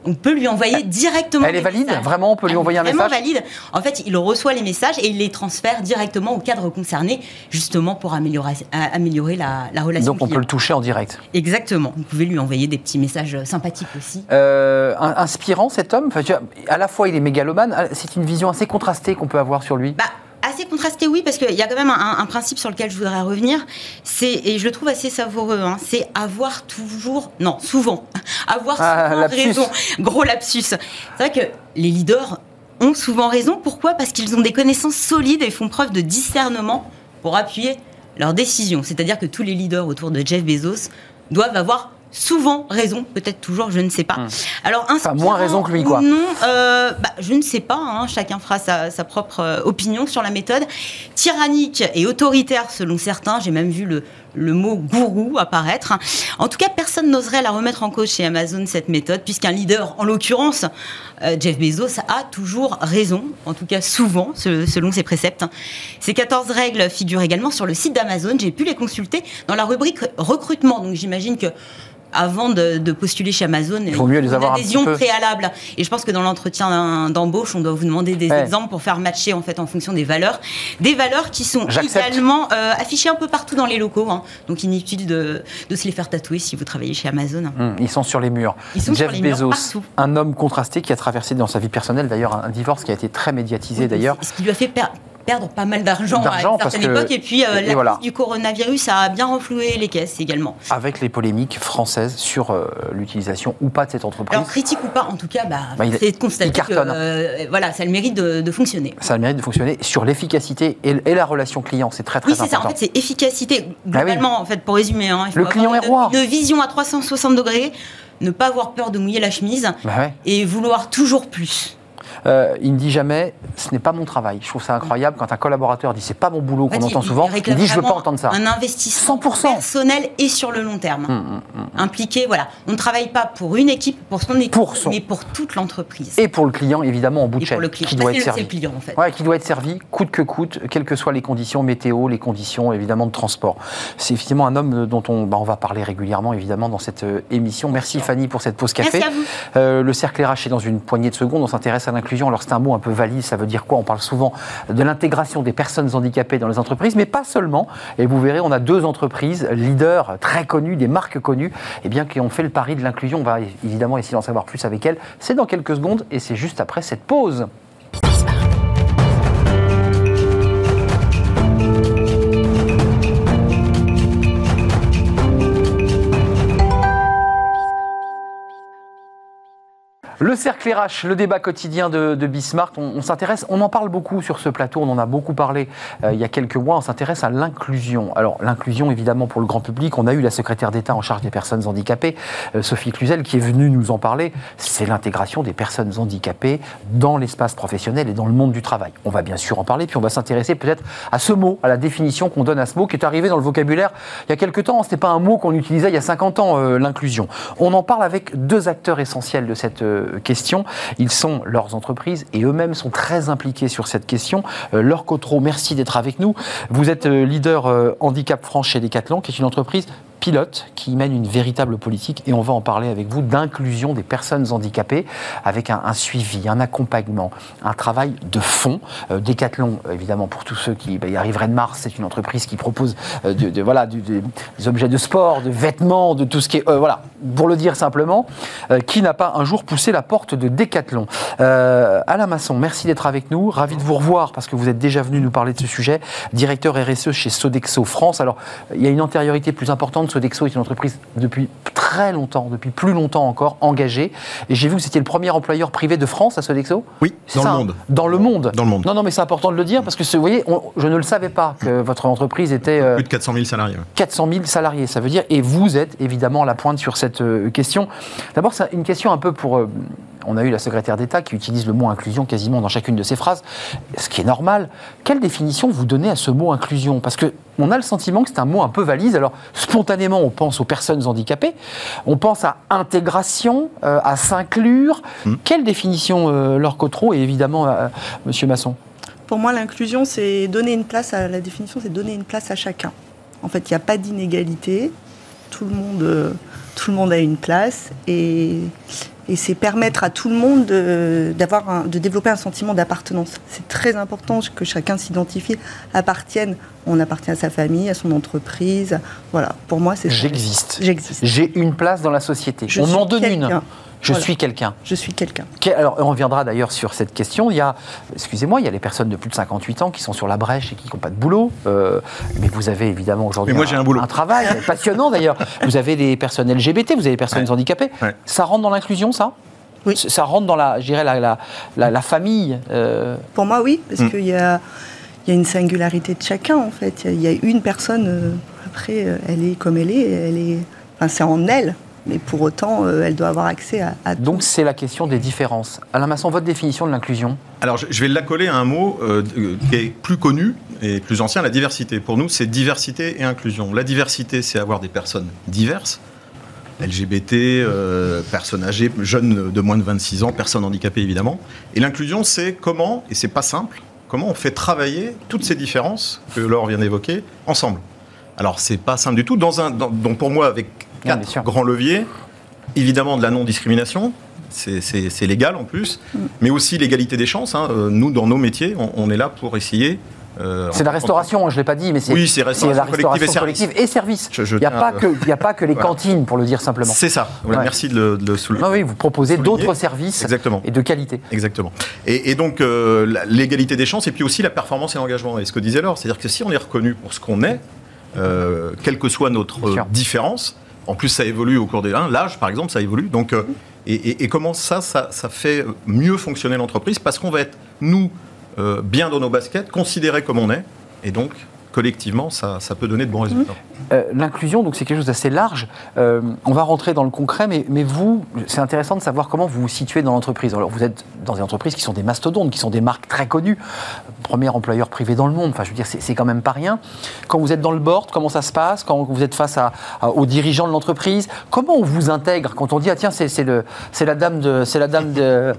on peut lui envoyer directement. Elle est valide Vraiment, on peut lui envoyer un message valide. En fait, il reçoit les messages et il les transfère directement au cadre concerné, justement pour améliorer, améliorer la, relation. Donc on peut le toucher en direct. Exactement. Vous pouvez lui envoyer des petits messages sympathiques aussi. Euh, inspirant cet homme? Enfin, à la fois, il est mégalomane. C'est une vision assez contrastée qu'on peut avoir sur lui. Bah, assez contrasté, oui, parce qu'il y a quand même un, principe sur lequel je voudrais revenir. C'est et je le trouve assez savoureux. Hein, c'est avoir toujours, non, souvent, avoir ah, souvent raison. Gros lapsus. C'est vrai que les leaders ont souvent raison. Pourquoi? Parce qu'ils ont des connaissances solides et font preuve de discernement pour appuyer leurs décisions. C'est-à-dire que tous les leaders autour de Jeff Bezos doivent avoir souvent raison, peut-être toujours, je ne sais pas. Hmm. Alors, enfin, moins raison que lui, quoi. Non, euh, bah, je ne sais pas. Hein, chacun fera sa, propre euh, opinion sur la méthode. Tyrannique et autoritaire, selon certains. J'ai même vu le, le mot gourou apparaître. En tout cas, personne n'oserait la remettre en cause chez Amazon, cette méthode, puisqu'un leader, en l'occurrence, euh, Jeff Bezos, a toujours raison, en tout cas souvent, selon ses préceptes. Ces 14 règles figurent également sur le site d'Amazon. J'ai pu les consulter dans la rubrique recrutement. Donc j'imagine que avant de, postuler chez Amazon. Il faut mieux les avoir adhésion préalable. Et je pense que dans l'entretien d'embauche, on doit vous demander des exemples pour faire matcher en fait en fonction des valeurs, des valeurs qui sont également euh, affichées un peu partout dans les locaux. Hein. Donc inutile de, de, se les faire tatouer si vous travaillez chez Amazon. Hum, ils sont sur les murs. Ils sont Jeff sur les Bezos, murs un homme contrasté qui a traversé dans sa vie personnelle d'ailleurs un, divorce qui a été très médiatisé d'ailleurs. Ce qui lui a fait perdre perdre pas mal d'argent à une certaine époque. Et puis, euh, la voilà. du coronavirus a bien renfloué les caisses également. Avec les polémiques françaises sur euh, l'utilisation ou pas de cette entreprise. Alors, critique ou pas, en tout cas, bah, bah c'est de constater que euh, voilà, ça a le mérite de, fonctionner. Ça a le mérite de fonctionner sur l'efficacité et, la relation client. C'est très, très important. Oui, c'est ça. En fait, c'est efficacité. Ah Globalement, en fait, pour résumer, hein, le client est roi. Une vision à 360 degrés, ne pas avoir peur de mouiller la chemise bah et vouloir toujours plus. Euh, il ne dit jamais ce n'est pas mon travail. Je trouve ça incroyable quand un collaborateur dit c'est pas mon boulot qu'on entend souvent. Il, dit je veux pas entendre ça. Un investissement 100%. personnel et sur le long terme. Hum, hum, hum, Impliqué, voilà. On ne travaille pas pour une équipe, pour son équipe, mais pour toute l'entreprise. Et pour le client évidemment en bout de chaîne, qui doit être servi. Le client, en fait. ouais, qui doit être servi coûte que coûte, quelles que soient les conditions météo, les conditions évidemment de transport. C'est effectivement un homme dont on, bah, on va parler régulièrement évidemment dans cette euh, émission. Merci Fanny pour cette pause café. Merci à vous. Euh, le cercle RH est dans une poignée de secondes. On s'intéresse à l'inclusion. Alors c'est un mot un peu valise, ça veut dire quoi? On parle souvent de l'intégration des personnes handicapées dans les entreprises, mais pas seulement. Et vous verrez, on a deux entreprises leaders très connues, des marques connues, et eh bien, qui ont fait le pari de l'inclusion. On va évidemment essayer d'en savoir plus avec elles. C'est dans quelques secondes et c'est juste après cette pause. Le cercle RH, le débat quotidien de, de Bismart, on, s'intéresse, on en parle beaucoup sur ce plateau, on en a beaucoup parlé euh, il y a quelques mois, on s'intéresse à l'inclusion. Alors l'inclusion évidemment pour le grand public, on a eu la secrétaire d'État en charge des personnes handicapées, euh, Sophie Cluzel, qui est venue nous en parler, c'est l'intégration des personnes handicapées dans l'espace professionnel et dans le monde du travail. On va bien sûr en parler, puis on va s'intéresser peut-être à ce mot, à la définition qu'on donne à ce mot, qui est arrivé dans le vocabulaire il y a quelques temps, ce n'était pas un mot qu'on utilisait il y a 50 ans, euh, l'inclusion. On en parle avec deux acteurs essentiels de cette question. Ils sont leurs entreprises et eux-mêmes sont très impliqués sur cette question. Euh, Laure Cotreau, merci d'être avec nous. Vous êtes euh, leader euh, handicap France chez Decathlon, qui est une entreprise pilote qui mène une véritable politique et on va en parler avec vous d'inclusion des personnes handicapées avec un, suivi, un accompagnement, un travail de fond. Euh, Decathlon, évidemment, pour tous ceux qui bah, y arriveraient de Mars, c'est une entreprise qui propose euh, de, voilà, des objets de sport, de vêtements, de tout ce qui est. Euh, voilà, pour le dire simplement, qui n'a pas un jour poussé la porte de Decathlon Alain Masson, merci d'être avec nous. Ravi de vous revoir parce que vous êtes déjà venu nous parler de ce sujet. Directeur RSE chez Sodexo France. Alors, il y a une antériorité plus importante. Sodexo est une entreprise depuis très longtemps, depuis plus longtemps encore, engagée. Et j'ai vu que c'était le premier employeur privé de France à Sodexo. Oui, dans le monde. Hein dans le monde. Dans le monde. Non, non, mais c'est important de le dire parce que, vous voyez, je ne le savais pas que votre entreprise était. Euh, plus de 400 000 salariés. 400 000 salariés, ça veut dire. Et vous êtes évidemment à la pointe sur cette euh, question. D'abord, c'est une question un peu pour. Euh, on a eu la secrétaire d'État qui utilise le mot inclusion quasiment dans chacune de ses phrases, ce qui est normal. Quelle définition vous donnez à ce mot inclusion? Parce que on a le sentiment que c'est un mot un peu valise. Alors, spontanément, on pense aux personnes handicapées, on pense à intégration, euh, à s'inclure. Hmm. Quelle définition, euh, Laure Cotreau et évidemment euh, Monsieur Masson? Pour moi, l'inclusion, c'est donner une place à la définition, c'est donner une place à chacun. En fait, il n'y a pas d'inégalité. Tout le monde, tout le monde a une place et et c'est permettre à tout le monde de, d'avoir de développer un sentiment d'appartenance. C'est très important que chacun s'identifie, appartienne. On appartient à sa famille, à son entreprise. Voilà, pour moi, c'est J'existe. J'existe. J'ai une place dans la société. on m'en donne une. Je suis quelqu'un. Je suis quelqu'un. Alors, on reviendra d'ailleurs sur cette question. Il y a, excusez-moi, il y a les personnes de plus de 58 ans qui sont sur la brèche et qui n'ont pas de boulot. Euh, mais vous avez évidemment aujourd'hui un, un, un, travail passionnant d'ailleurs. Vous avez des personnes LGBT, vous avez des personnes handicapées. Ça rentre dans l'inclusion, ça? Oui. Ça rentre dans la, la, la, la, famille euh Pour moi, oui, parce mm. qu'il y a, y a une singularité de chacun, en fait. Il y, a une personne, euh, après, elle est comme elle est, elle est, enfin, c'est en elle mais pour autant, euh, elle doit avoir accès à, Donc c'est la question des différences. Alain Masson, votre définition de l'inclusion Alors je, vais l'accoler à un mot euh, qui est plus connu et plus ancien, la diversité. Pour nous, c'est diversité et inclusion. La diversité, c'est avoir des personnes diverses. LGBT, euh, personnes âgées, jeunes de moins de 26 ans, personnes handicapées évidemment. Et l'inclusion, c'est comment, et c'est pas simple, comment on fait travailler toutes ces différences que Laure vient d'évoquer ensemble. Alors c'est pas simple du tout. Dans un, donc pour moi, avec quatre grands leviers. Évidemment, de la non-discrimination, c'est légal en plus, mm. mais aussi l'égalité des chances. Hein. Euh, nous, dans nos métiers, on, est là pour essayer euh, c'est la restauration, je ne l'ai pas dit, mais c'est oui, la restauration collective et service. Il n'y a, pas que, a pas que les cantines, pour le dire simplement. C'est ça. Merci de le, souligner. oui, vous proposez d'autres services Exactement. et de qualité. Exactement. Et, donc, euh, l'égalité des chances et puis aussi la performance et l'engagement. Et ce que disait Laure, c'est-à-dire que si on est reconnu pour ce qu'on est, quelle que soit notre différence, en plus, ça évolue au cours des ans. L'âge, par exemple, ça évolue. Donc, euh, et, comment ça, ça, fait mieux fonctionner l'entreprise? Parce qu'on va être, nous, euh, bien dans nos baskets, considérés comme on est. Et donc, collectivement, ça, peut donner de bons résultats. Euh, l'inclusion, donc c'est quelque chose d'assez large. On va rentrer dans le concret, mais, mais vous, c'est intéressant de savoir comment vous vous situez dans l'entreprise. Alors, vous êtes dans des entreprises qui sont des mastodontes, qui sont des marques très connues, premier employeur privé dans le monde. Enfin, je veux dire, c'est quand même pas rien. Quand vous êtes dans le board, comment ça se passe Quand vous êtes face aux dirigeants de l'entreprise, comment on vous intègre quand on dit ah tiens c'est la dame de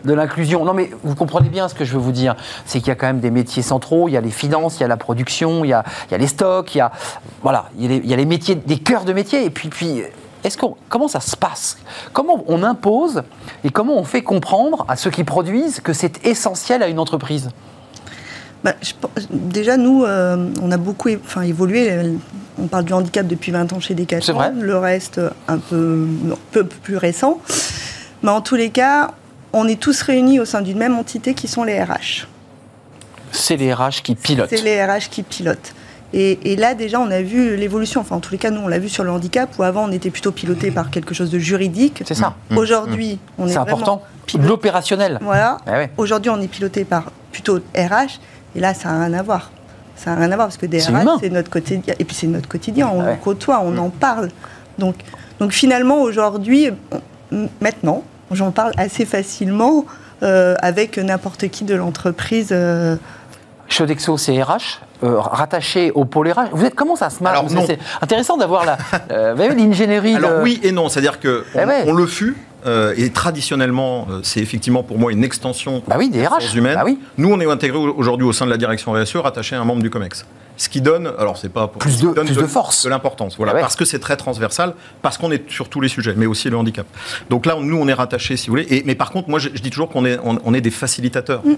de, l'inclusion? Non, mais vous comprenez bien ce que je veux vous dire. C'est qu'il y a quand même des métiers centraux. Il y a les finances, il y a la production, il y a, il y a les stocks, il y a, voilà, il y a les, métiers, des cœurs de métiers. Et puis, puis comment ça se passe? Comment on impose et comment on fait comprendre à ceux qui produisent que c'est essentiel à une entreprise? Bah, déjà, nous, euh, on a beaucoup enfin, évolué. On parle du handicap depuis 20 ans chez Decathlon. C'est vrai. Le reste, un peu, un peu plus récent. Mais en tous les cas, on est tous réunis au sein d'une même entité qui sont les RH. C'est les RH qui pilotent. C'est les RH qui pilotent. Et, là, déjà, on a vu l'évolution. Enfin, en tous les cas, nous, on l'a vu sur le handicap, où avant, on était plutôt piloté par quelque chose de juridique. C'est ça. Mmh. Aujourd'hui, on est, C'est important. L'opérationnel. Voilà. Eh Aujourd'hui, on est piloté par plutôt RH. Et là, ça n'a rien à voir. Ça n'a rien à voir parce que des RH, c'est notre quotidien. Et puis, c'est notre quotidien. On ah côtoie, on mmh. en parle. Donc, donc finalement, aujourd'hui, maintenant, j'en parle assez facilement euh, avec n'importe qui de l'entreprise. Euh, c'est RH euh, rattaché au pôle RH. Vous êtes comment ça se marche C'est intéressant d'avoir la euh, l'ingénierie. Alors oui et non, c'est-à-dire que eh on, le fut euh, et traditionnellement, euh, c'est effectivement pour moi une extension bah oui, des ressources humaines. Bah oui. Nous, on est intégré aujourd'hui au sein de la direction RSE, rattaché à un membre du COMEX. Ce qui donne, alors c'est pas pour Plus de- donne plus de force. de l'importance, voilà, Ah ouais. parce que c'est très transversal, parce qu'on est sur tous les sujets, mais aussi le handicap. Donc là, nous, on est rattaché, si vous voulez. Et, mais par contre, moi, je, je dis toujours qu'on est, on, on est des facilitateurs, Mm.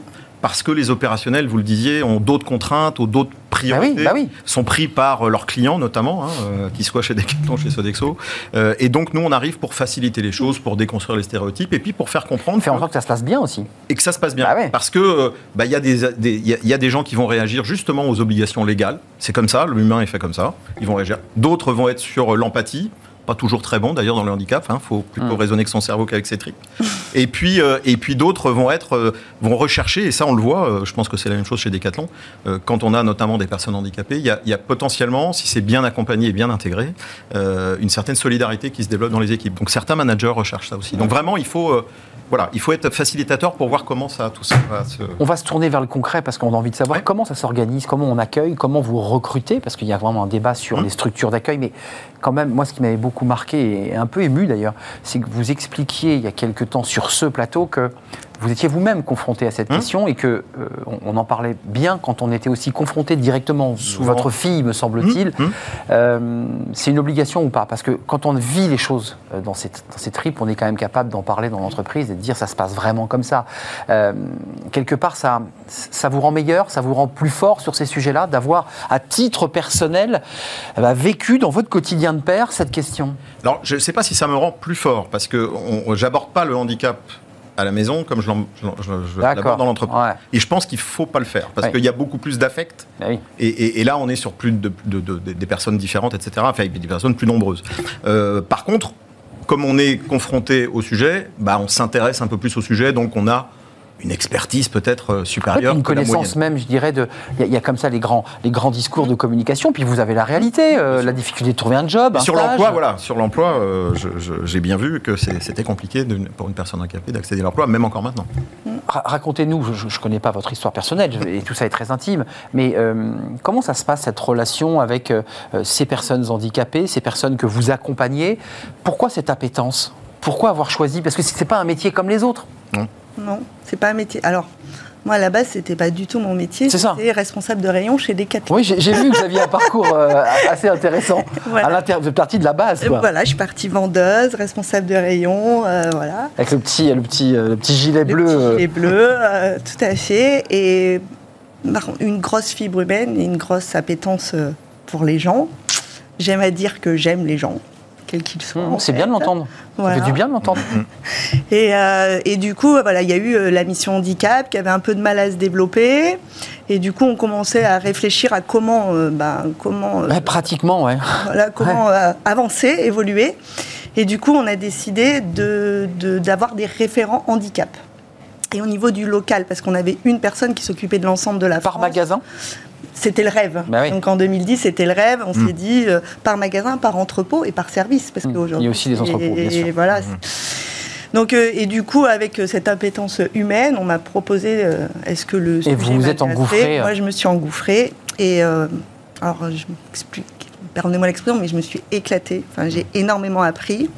Parce que les opérationnels, vous le disiez, ont d'autres contraintes, ou d'autres priorités, bah oui. sont pris par euh, leurs clients notamment, hein, euh, qu'ils soient chez Decathlon, chez Sodexo. Euh, et donc, nous, on arrive pour faciliter les choses, pour déconstruire les stéréotypes, et puis pour faire comprendre Faire en sorte que ça se passe bien aussi. et que ça se passe bien. Bah ouais. Parce que euh, bah, il y, a des- y a- il y a des gens qui vont réagir justement aux obligations légales. C'est comme ça, l'humain est fait comme ça. Ils vont réagir. D'autres vont être sur l'empathie. Pas toujours très bon d'ailleurs dans le handicap. Il faut plutôt Mm. raisonner que son cerveau qu'avec ses tripes. et puis, euh, et puis d'autres vont être euh, vont rechercher et ça on le voit. euh, je pense que c'est la même chose chez Decathlon. quand on a notamment des personnes handicapées, il y y a potentiellement, si c'est bien accompagné et bien intégré, une certaine solidarité qui se développe dans les équipes. Donc certains managers recherchent ça aussi. Donc vraiment, il faut voilà, il faut être facilitateur pour voir comment ça tout ça va se On va se tourner vers le concret parce qu'on a envie de savoir Ouais. comment ça s'organise, comment on accueille, comment vous recrutez, parce qu'il y a vraiment un débat sur Mmh. les structures d'accueil. Mais quand même, moi, ce qui m'avait beaucoup marqué et un peu ému d'ailleurs, c'est que vous expliquiez il y a quelque temps sur ce plateau que vous étiez vous-même confronté à cette Mmh. question et que euh, on, on en parlait bien quand on était aussi confronté directement. Souvent. Votre fille, me semble-t-il. Mmh. Euh, c'est une obligation ou pas? Parce que quand on vit les choses euh, dans ces, dans ces tripes, on est quand même capable d'en parler dans l'entreprise et de dire ça se passe vraiment comme ça. Euh, quelque part, ça, ça vous rend meilleur, ça vous rend plus fort sur ces sujets-là, d'avoir à titre personnel eh ben, vécu dans votre quotidien de père cette question? Alors, je ne sais pas si ça me rend plus fort, parce que j'aborde pas le handicap à la maison comme je l'aborde dans l'entreprise. Ouais. Et je pense qu'il faut pas le faire, parce qu'il y a beaucoup plus d'affect. Ah oui. Et, et- et là, on est sur plus de, de- de- de- des personnes différentes, etc. Enfin, des personnes plus nombreuses. Euh, par contre, comme on est confronté au sujet, bah, on s'intéresse un peu plus au sujet, donc on a une expertise peut-être euh, supérieure une que connaissance même, je dirais, de. Il y a- il y, a comme ça les grands, les grands discours de communication, puis vous avez la réalité, euh, la difficulté de trouver un job. Un sur l'emploi, voilà, sur l'emploi, euh, j'ai bien vu que c'était compliqué de- pour une personne handicapée d'accéder à l'emploi, même encore maintenant. Ra- Racontez-nous, je ne connais pas votre histoire personnelle, et tout ça est très intime, mais euh, comment ça se passe cette relation avec ces personnes handicapées, ces personnes que vous accompagnez? Pourquoi cette appétence? Pourquoi avoir choisi? Parce que ce n'est pas un métier comme les autres. Non, c'est pas un métier. Alors, moi, à la base, c'était pas du tout mon métier. C'est ça. J'étais responsable de rayon chez Decathlon. Oui, j'ai vu que vous aviez un parcours euh, assez intéressant. Voilà. À l'inter- vous êtes partie de la base, quoi. Voilà, je suis partie vendeuse, responsable de rayon, euh, voilà. Avec le petit, le petit, euh, le petit gilet Le bleu. petit gilet bleu, euh, tout à fait. Et une grosse fibre humaine et une grosse appétence pour les gens. J'aime à dire que j'aime les gens, quels qu'ils en C'est bien de l'entendre. Ça Voilà. fait du bien de l'entendre. Et, euh, et du coup, voilà, il y a eu euh, la mission handicap qui avait un peu de mal à se développer. Et du coup, on commençait à réfléchir à comment, euh, ben, comment, euh, Ouais, pratiquement, ouais. voilà, comment euh, avancer, évoluer. Et du coup, on a décidé de- de- d'avoir des référents handicap. Et au niveau du local, parce qu'on avait une personne qui s'occupait de l'ensemble de la Par France. magasin? C'était le rêve. Bah oui. Donc en 2010, c'était le rêve. On s'est dit euh, par magasin, par entrepôt et par service. Parce Mm. qu'aujourd'hui. Il y a aussi des entrepôts, bien et- sûr. et voilà. Donc, euh, et du coup, avec euh, cette appétence humaine, on m'a proposé euh, est-ce que le. Et vous sujet vous êtes engouffré. Moi, je me suis engouffrée. Et alors, je m'explique. Pardonnez-moi l'expression, mais je me suis éclatée. Enfin, j'ai énormément appris.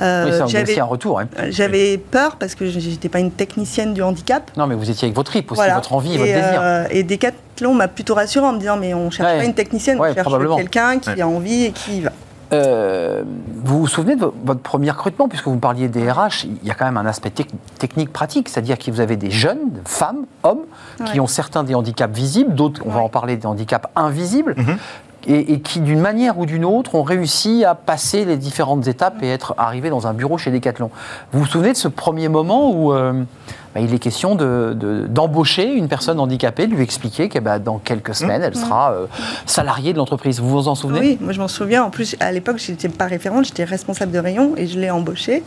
Euh, Oui, avez j'avais, aussi un retour. hein. j'avais peur parce que je n'étais pas une technicienne du handicap. Non, mais vous étiez avec votre trip aussi, Voilà. votre envie et, votre désir. euh, et Decathlon m'a plutôt rassurée en me disant mais on cherche Ouais. pas une technicienne, Ouais, on cherche quelqu'un qui Ouais. a envie et qui y va. Euh, vous vous souvenez de vo- votre premier recrutement, puisque vous parliez des RH, il y a quand même un aspect tec- technique pratique, c'est-à-dire que vous avez des jeunes, femmes, hommes, qui ont certains des handicaps visibles, d'autres, on va en parler, des handicaps invisibles, Mhm. Et, et qui, d'une manière ou d'une autre, ont réussi à passer les différentes étapes et être arrivés dans un bureau chez Decathlon. Vous vous souvenez de ce premier moment où euh, bah, il est question de- de- d'embaucher une personne handicapée, de lui expliquer que bah, dans quelques semaines, elle sera euh, salariée de l'entreprise Vous vous en souvenez? Oui, moi je m'en souviens. En plus, à l'époque, je n'étais pas référente, j'étais responsable de rayon et je l'ai embauchée.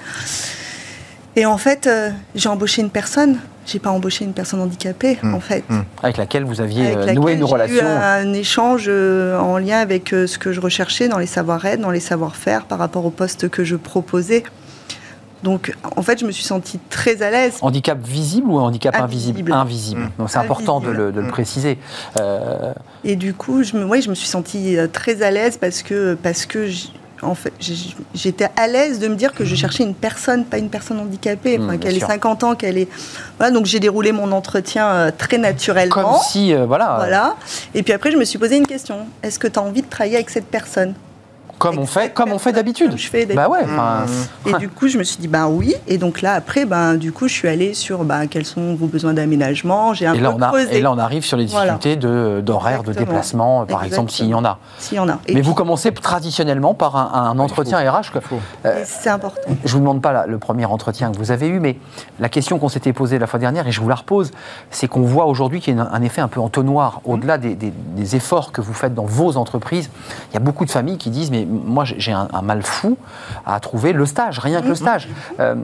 Et en fait, euh, j'ai embauché une personne. J'ai pas embauché une personne handicapée, Mm. en fait. Mm. Avec laquelle vous aviez Avec euh, laquelle noué une j'ai eu relation. un échange euh, en lien avec euh, ce que je recherchais dans les savoir-être, dans les savoir-faire par rapport au poste que je proposais. Donc, en fait, je me suis sentie très à l'aise. Handicap visible ou handicap invisible Invisible? Invisible. Mm. Donc c'est important de le, de le préciser. Euh, Et du coup, je me, ouais, je me suis sentie très à l'aise parce que, parce que en fait, j'étais à l'aise de me dire que je cherchais une personne, pas une personne handicapée, Mmh, enfin, bien qu'elle ait sûr. 50 ans, qu'elle ait. Voilà, donc j'ai déroulé mon entretien euh, très naturellement. Comme si, euh, voilà, Voilà. Et puis après, je me suis posé une question. Est-ce que tu as envie de travailler avec cette personne? Comme on fait, comme on fait d'habitude. Je fais d'habitude. Bah ouais. Et du coup, je me suis dit, ben oui. Et donc là, après, ben, du coup, je suis allée sur ben, quels sont vos besoins d'aménagement. J'ai un Et peu là, on a- creusé, et là, on arrive sur les difficultés de- d'horaire, de, déplacement, par exemple, s'il y en a. s'il y en a. Et Mais puis- vous commencez traditionnellement par un, un entretien RH. et c'est important. Je vous demande pas le premier entretien que vous avez eu, mais la question qu'on s'était posée la fois dernière, et je vous la repose, c'est qu'on voit aujourd'hui qu'il y a un effet un peu entonnoir. Au-delà des, des- des efforts que vous faites dans vos entreprises, il y a beaucoup de familles qui disent Mais moi, j'ai- un, un mal fou à trouver le stage, rien que le stage. Euh,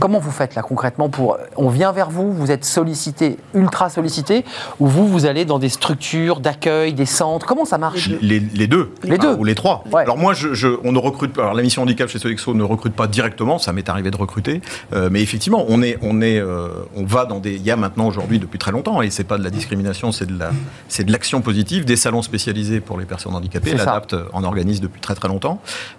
comment vous faites là concrètement pour. On vient vers vous, vous êtes sollicité, ultra sollicité, ou vous, vous allez dans des structures d'accueil, des centres Comment ça marche? Les, les deux. Les Enfin, deux. Ou les trois. Ouais. Alors moi, je, je- on ne recrute pas. Alors la mission handicap chez Sodexo ne recrute pas directement. Ça m'est arrivé de recruter. Euh, mais effectivement, on, est, on, est, euh, on va dans des. Il y a maintenant aujourd'hui depuis très longtemps, et c'est pas de la discrimination, c'est de la, c'est de l'action positive, des salons spécialisés pour les personnes handicapées. L'ADAPT en organise depuis très très longtemps.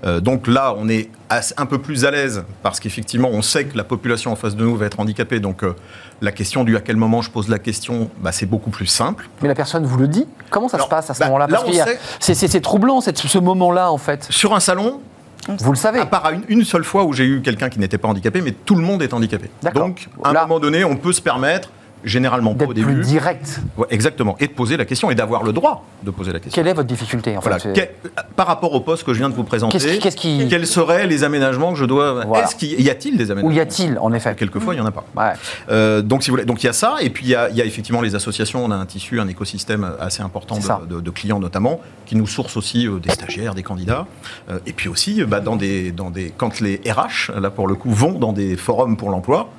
Euh, donc là, on est un peu plus à l'aise parce qu'effectivement, on sait que la population en face de nous va être handicapée. Donc euh, la question du à quel moment je pose la question, bah, c'est beaucoup plus simple. Mais la personne vous le dit? Comment ça Alors, se passe à ce bah, moment-là? là, Parce sait- c'est- troublant, cette- ce moment-là, en fait. Sur un salon, Vous le savez. À part une, une seule fois où j'ai eu quelqu'un qui n'était pas handicapé, mais tout le monde est handicapé. Donc, à un Là- moment donné, on peut se permettre, généralement pas au plus début, direct. Ouais, exactement, et de poser la question et d'avoir le droit de poser la question. Quelle est votre difficulté, en Voilà. fait Quel- par rapport au poste que je viens de vous présenter, qui- qui- quels seraient les aménagements que je dois Voilà. Est-ce qu'il y a-t-il des aménagements Où y a-t-il, en effet Quelquefois, il n'y en a pas. Ouais. Euh, donc, si vous voulez, donc il y a ça, et puis il y a, il y a effectivement les associations. On a un tissu, un écosystème assez important de, de- de clients notamment, qui nous sourcent aussi euh, des stagiaires, des candidats, Euh, et puis aussi euh, bah, dans des, dans des, quand les RH là pour le coup vont dans des forums pour l'emploi.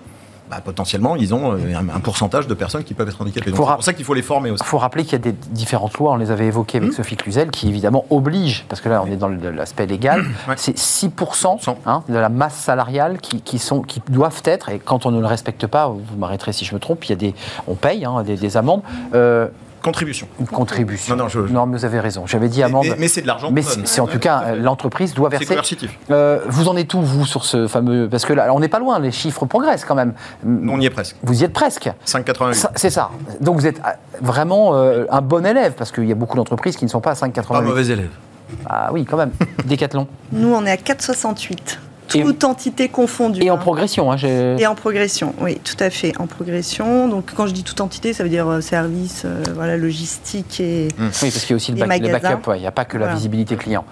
Bah, potentiellement, ils ont euh, un, un pourcentage de personnes qui peuvent être handicapées. C'est pour ça qu'il faut les former aussi. Il faut rappeler qu'il y a des différentes lois, on les avait évoquées avec Sophie Cluzel, qui évidemment obligent, parce que là on est dans l'aspect légal, Ouais. c'est 6% Cent. hein, de la masse salariale qui, qui sont, qui doivent être, et quand on ne le respecte pas, vous m'arrêterez si je me trompe, il y a des, on paye hein, des, des amendes, euh, Contribution. une contribution. Non, non, je- je- mais vous avez raison, j'avais dit amende. mais- mais c'est de l'argent. Mais c'est en tout cas, euh, l'entreprise doit C'est verser. coercitif. Euh, vous en êtes où, vous, sur ce fameux. Parce que là, on n'est pas loin, les chiffres progressent quand même. On y est presque. Vous y êtes presque. 5,88. Ça- C'est ça. Donc vous êtes euh, vraiment euh, un bon élève, parce qu'il y a beaucoup d'entreprises qui ne sont pas à Pas 5,88. mauvais élève. Ah oui, quand même. Décathlon. Nous, on est à 468. Et- Toute entité confondue. Et en hein. progression. Hein, j'ai- Et en progression, oui, tout à fait, en progression. Donc, quand je dis toute entité, ça veut dire euh, service, euh, voilà, logistique et. Oui, parce qu'il y a aussi le, back- backup. ouais, Il n'y a pas que la visibilité client.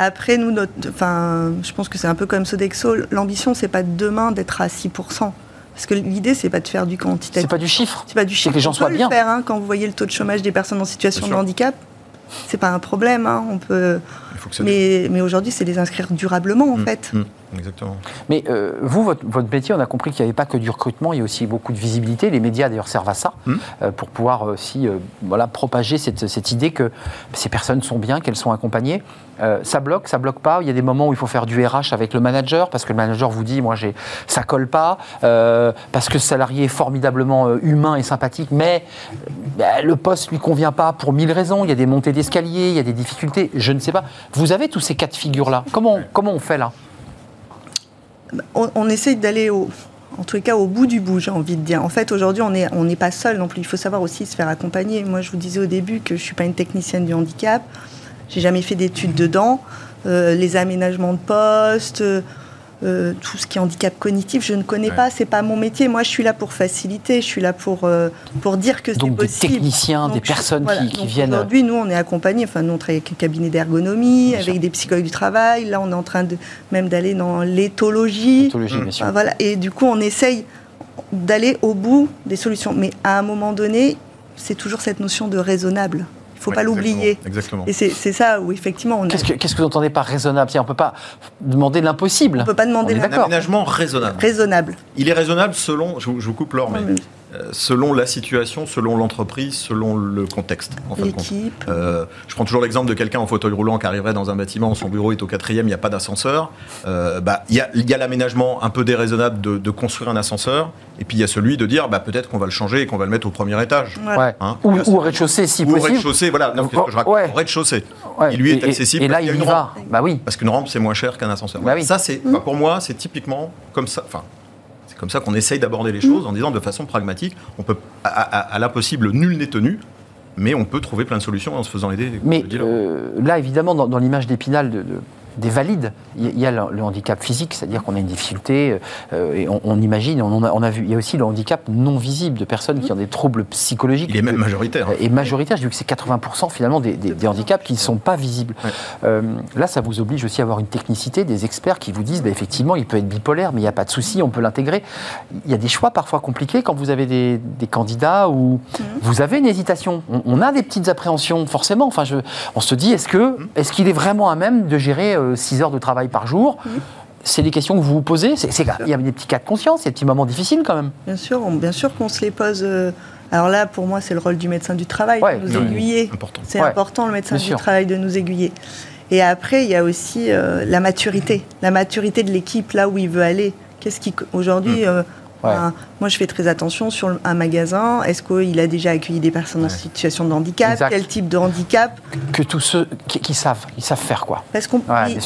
Après, nous, notre, enfin, je pense que c'est un peu comme Sodexo. L'ambition, c'est pas demain d'être à 6%. Parce que l'idée, c'est pas de faire du quantitatif. C'est pas du chiffre. C'est pas du c'est chiffre. que les gens soient bien. Faire, hein, quand vous voyez le taux de chômage des personnes en situation Bien de sûr. handicap, c'est pas un problème. hein, on peut. Mais aujourd'hui, c'est les inscrire durablement, en Mmh, fait. mmh, Exactement. Mais euh, vous, votre, votre métier, on a compris qu'il n'y avait pas que du recrutement, il y a aussi beaucoup de visibilité. Les médias, d'ailleurs, servent à ça, Hmm. euh, pour pouvoir aussi euh, voilà, propager cette, cette idée que ces personnes sont bien, qu'elles sont accompagnées. Ça bloque, ça bloque pas. Il y a des moments où il faut faire du RH avec le manager, parce que le manager vous dit, moi, j'ai, ça colle pas, parce que le salarié est formidablement humain et sympathique, mais bah, le poste lui convient pas pour mille raisons. Il y a des montées d'escalier, il y a des difficultés, je ne sais pas. Vous avez tous ces cas de figure-là. Comment, comment on fait là? On, essaye d'aller au, en tous les cas au bout du bout, j'ai envie de dire. En fait, aujourd'hui, on n'est pas seul non plus. Il faut savoir aussi se faire accompagner. Moi, je vous disais au début que je suis pas une technicienne du handicap. J'ai jamais fait d'études dedans. Euh, les aménagements de poste, euh, euh, tout ce qui est handicap cognitif, je ne connais Ouais. pas. C'est pas mon métier. Moi, je suis là pour faciliter. Je suis là pour euh, pour dire que c'est Donc des possible. techniciens, des je- personnes voilà. qui, qui Donc, viennent. Aujourd'hui, nous, on est accompagnés. Enfin, nous, on travaille avec un cabinet d'ergonomie, avec sûr. des psychologues du travail. Là, on est en train de même d'aller dans l'éthologie. Pathologie, bien sûr. Enfin, voilà. Et du coup, on essaye d'aller au bout des solutions. Mais à un moment donné, c'est toujours cette notion de raisonnable. Il ne faut pas l'oublier. Exactement. Et c'est c'est ça où, effectivement, on ne Qu'est-ce que, qu'est-ce que vous entendez par raisonnable? On ne peut pas demander l'impossible. peut pas demander On la- Un d'accord. aménagement raisonnable. raisonnable. Il est raisonnable selon. Je, vous- coupe l'or, mais selon la situation, selon l'entreprise, selon le contexte. En fin de compte. L'équipe. Euh, je prends toujours l'exemple de quelqu'un en fauteuil roulant qui arriverait dans un bâtiment, son bureau est au quatrième, il n'y a pas d'ascenseur. Euh, bah, Il y a, il y a l'aménagement un peu déraisonnable de, de construire un ascenseur, et puis il y a celui de dire bah, peut-être qu'on va le changer et qu'on va le mettre au premier étage. Ouais. Hein, ou, ou au rez-de-chaussée, si Ou au possible. rez-de-chaussée, voilà, non, qu'est-ce que je raconte Ouais. Au rez-de-chaussée. Ouais. Il lui est Et- accessible. Et, là, il y y a une va. rampe. Bah oui. Parce qu'une rampe, c'est moins cher qu'un ascenseur. Bah oui. Ça, c'est, enfin, pour moi, c'est typiquement comme ça. Enfin, comme ça qu'on essaye d'aborder les choses en disant de façon pragmatique. On peut, à, à- à l'impossible, nul n'est tenu, mais on peut trouver plein de solutions en se faisant aider. Mais euh, là, évidemment, dans, dans l'image d'Épinal de, de- des valides, il y a- le, handicap physique, c'est-à-dire qu'on a une difficulté, euh, et on, on imagine, on, a, on a vu, il y a aussi le handicap non visible de personnes qui ont des troubles psychologiques. il est même majoritaire. hein. Et majoritaire, je dis que c'est 80% finalement des, des- des handicaps qui ne sont pas visibles. Ouais. Euh, là, ça vous oblige aussi à avoir une technicité, des experts qui vous disent, bah, effectivement, il peut être bipolaire, mais il n'y a pas de souci, on peut l'intégrer. Il y a des choix parfois compliqués quand vous avez des, des candidats où vous avez une hésitation. On, on a des petites appréhensions, forcément. Enfin, je, on se dit, est-ce que, est-ce qu'il est vraiment à même de gérer 6 heures de travail par jour C'est des questions que vous vous posez. Il y a des petits cas de conscience, il y a des petits moments difficiles quand même. Bien sûr, on- bien sûr qu'on se les pose. euh, alors là, pour moi, c'est le rôle du médecin du travail Ouais, de nous aiguiller. important. C'est Ouais, important, le médecin du sûr. travail, de nous aiguiller. Et après, il y a aussi euh, la maturité. La maturité de l'équipe, là où il veut aller. Qu'est-ce qui. Aujourd'hui. euh, Mm. Ouais. moi, je fais très attention sur un magasin. Est-ce qu'il a déjà accueilli des personnes en situation de handicap? Exact. Quel type de handicap? Que tous ceux qui, qui savent, ils savent faire quoi. Parce qu'on Ouais,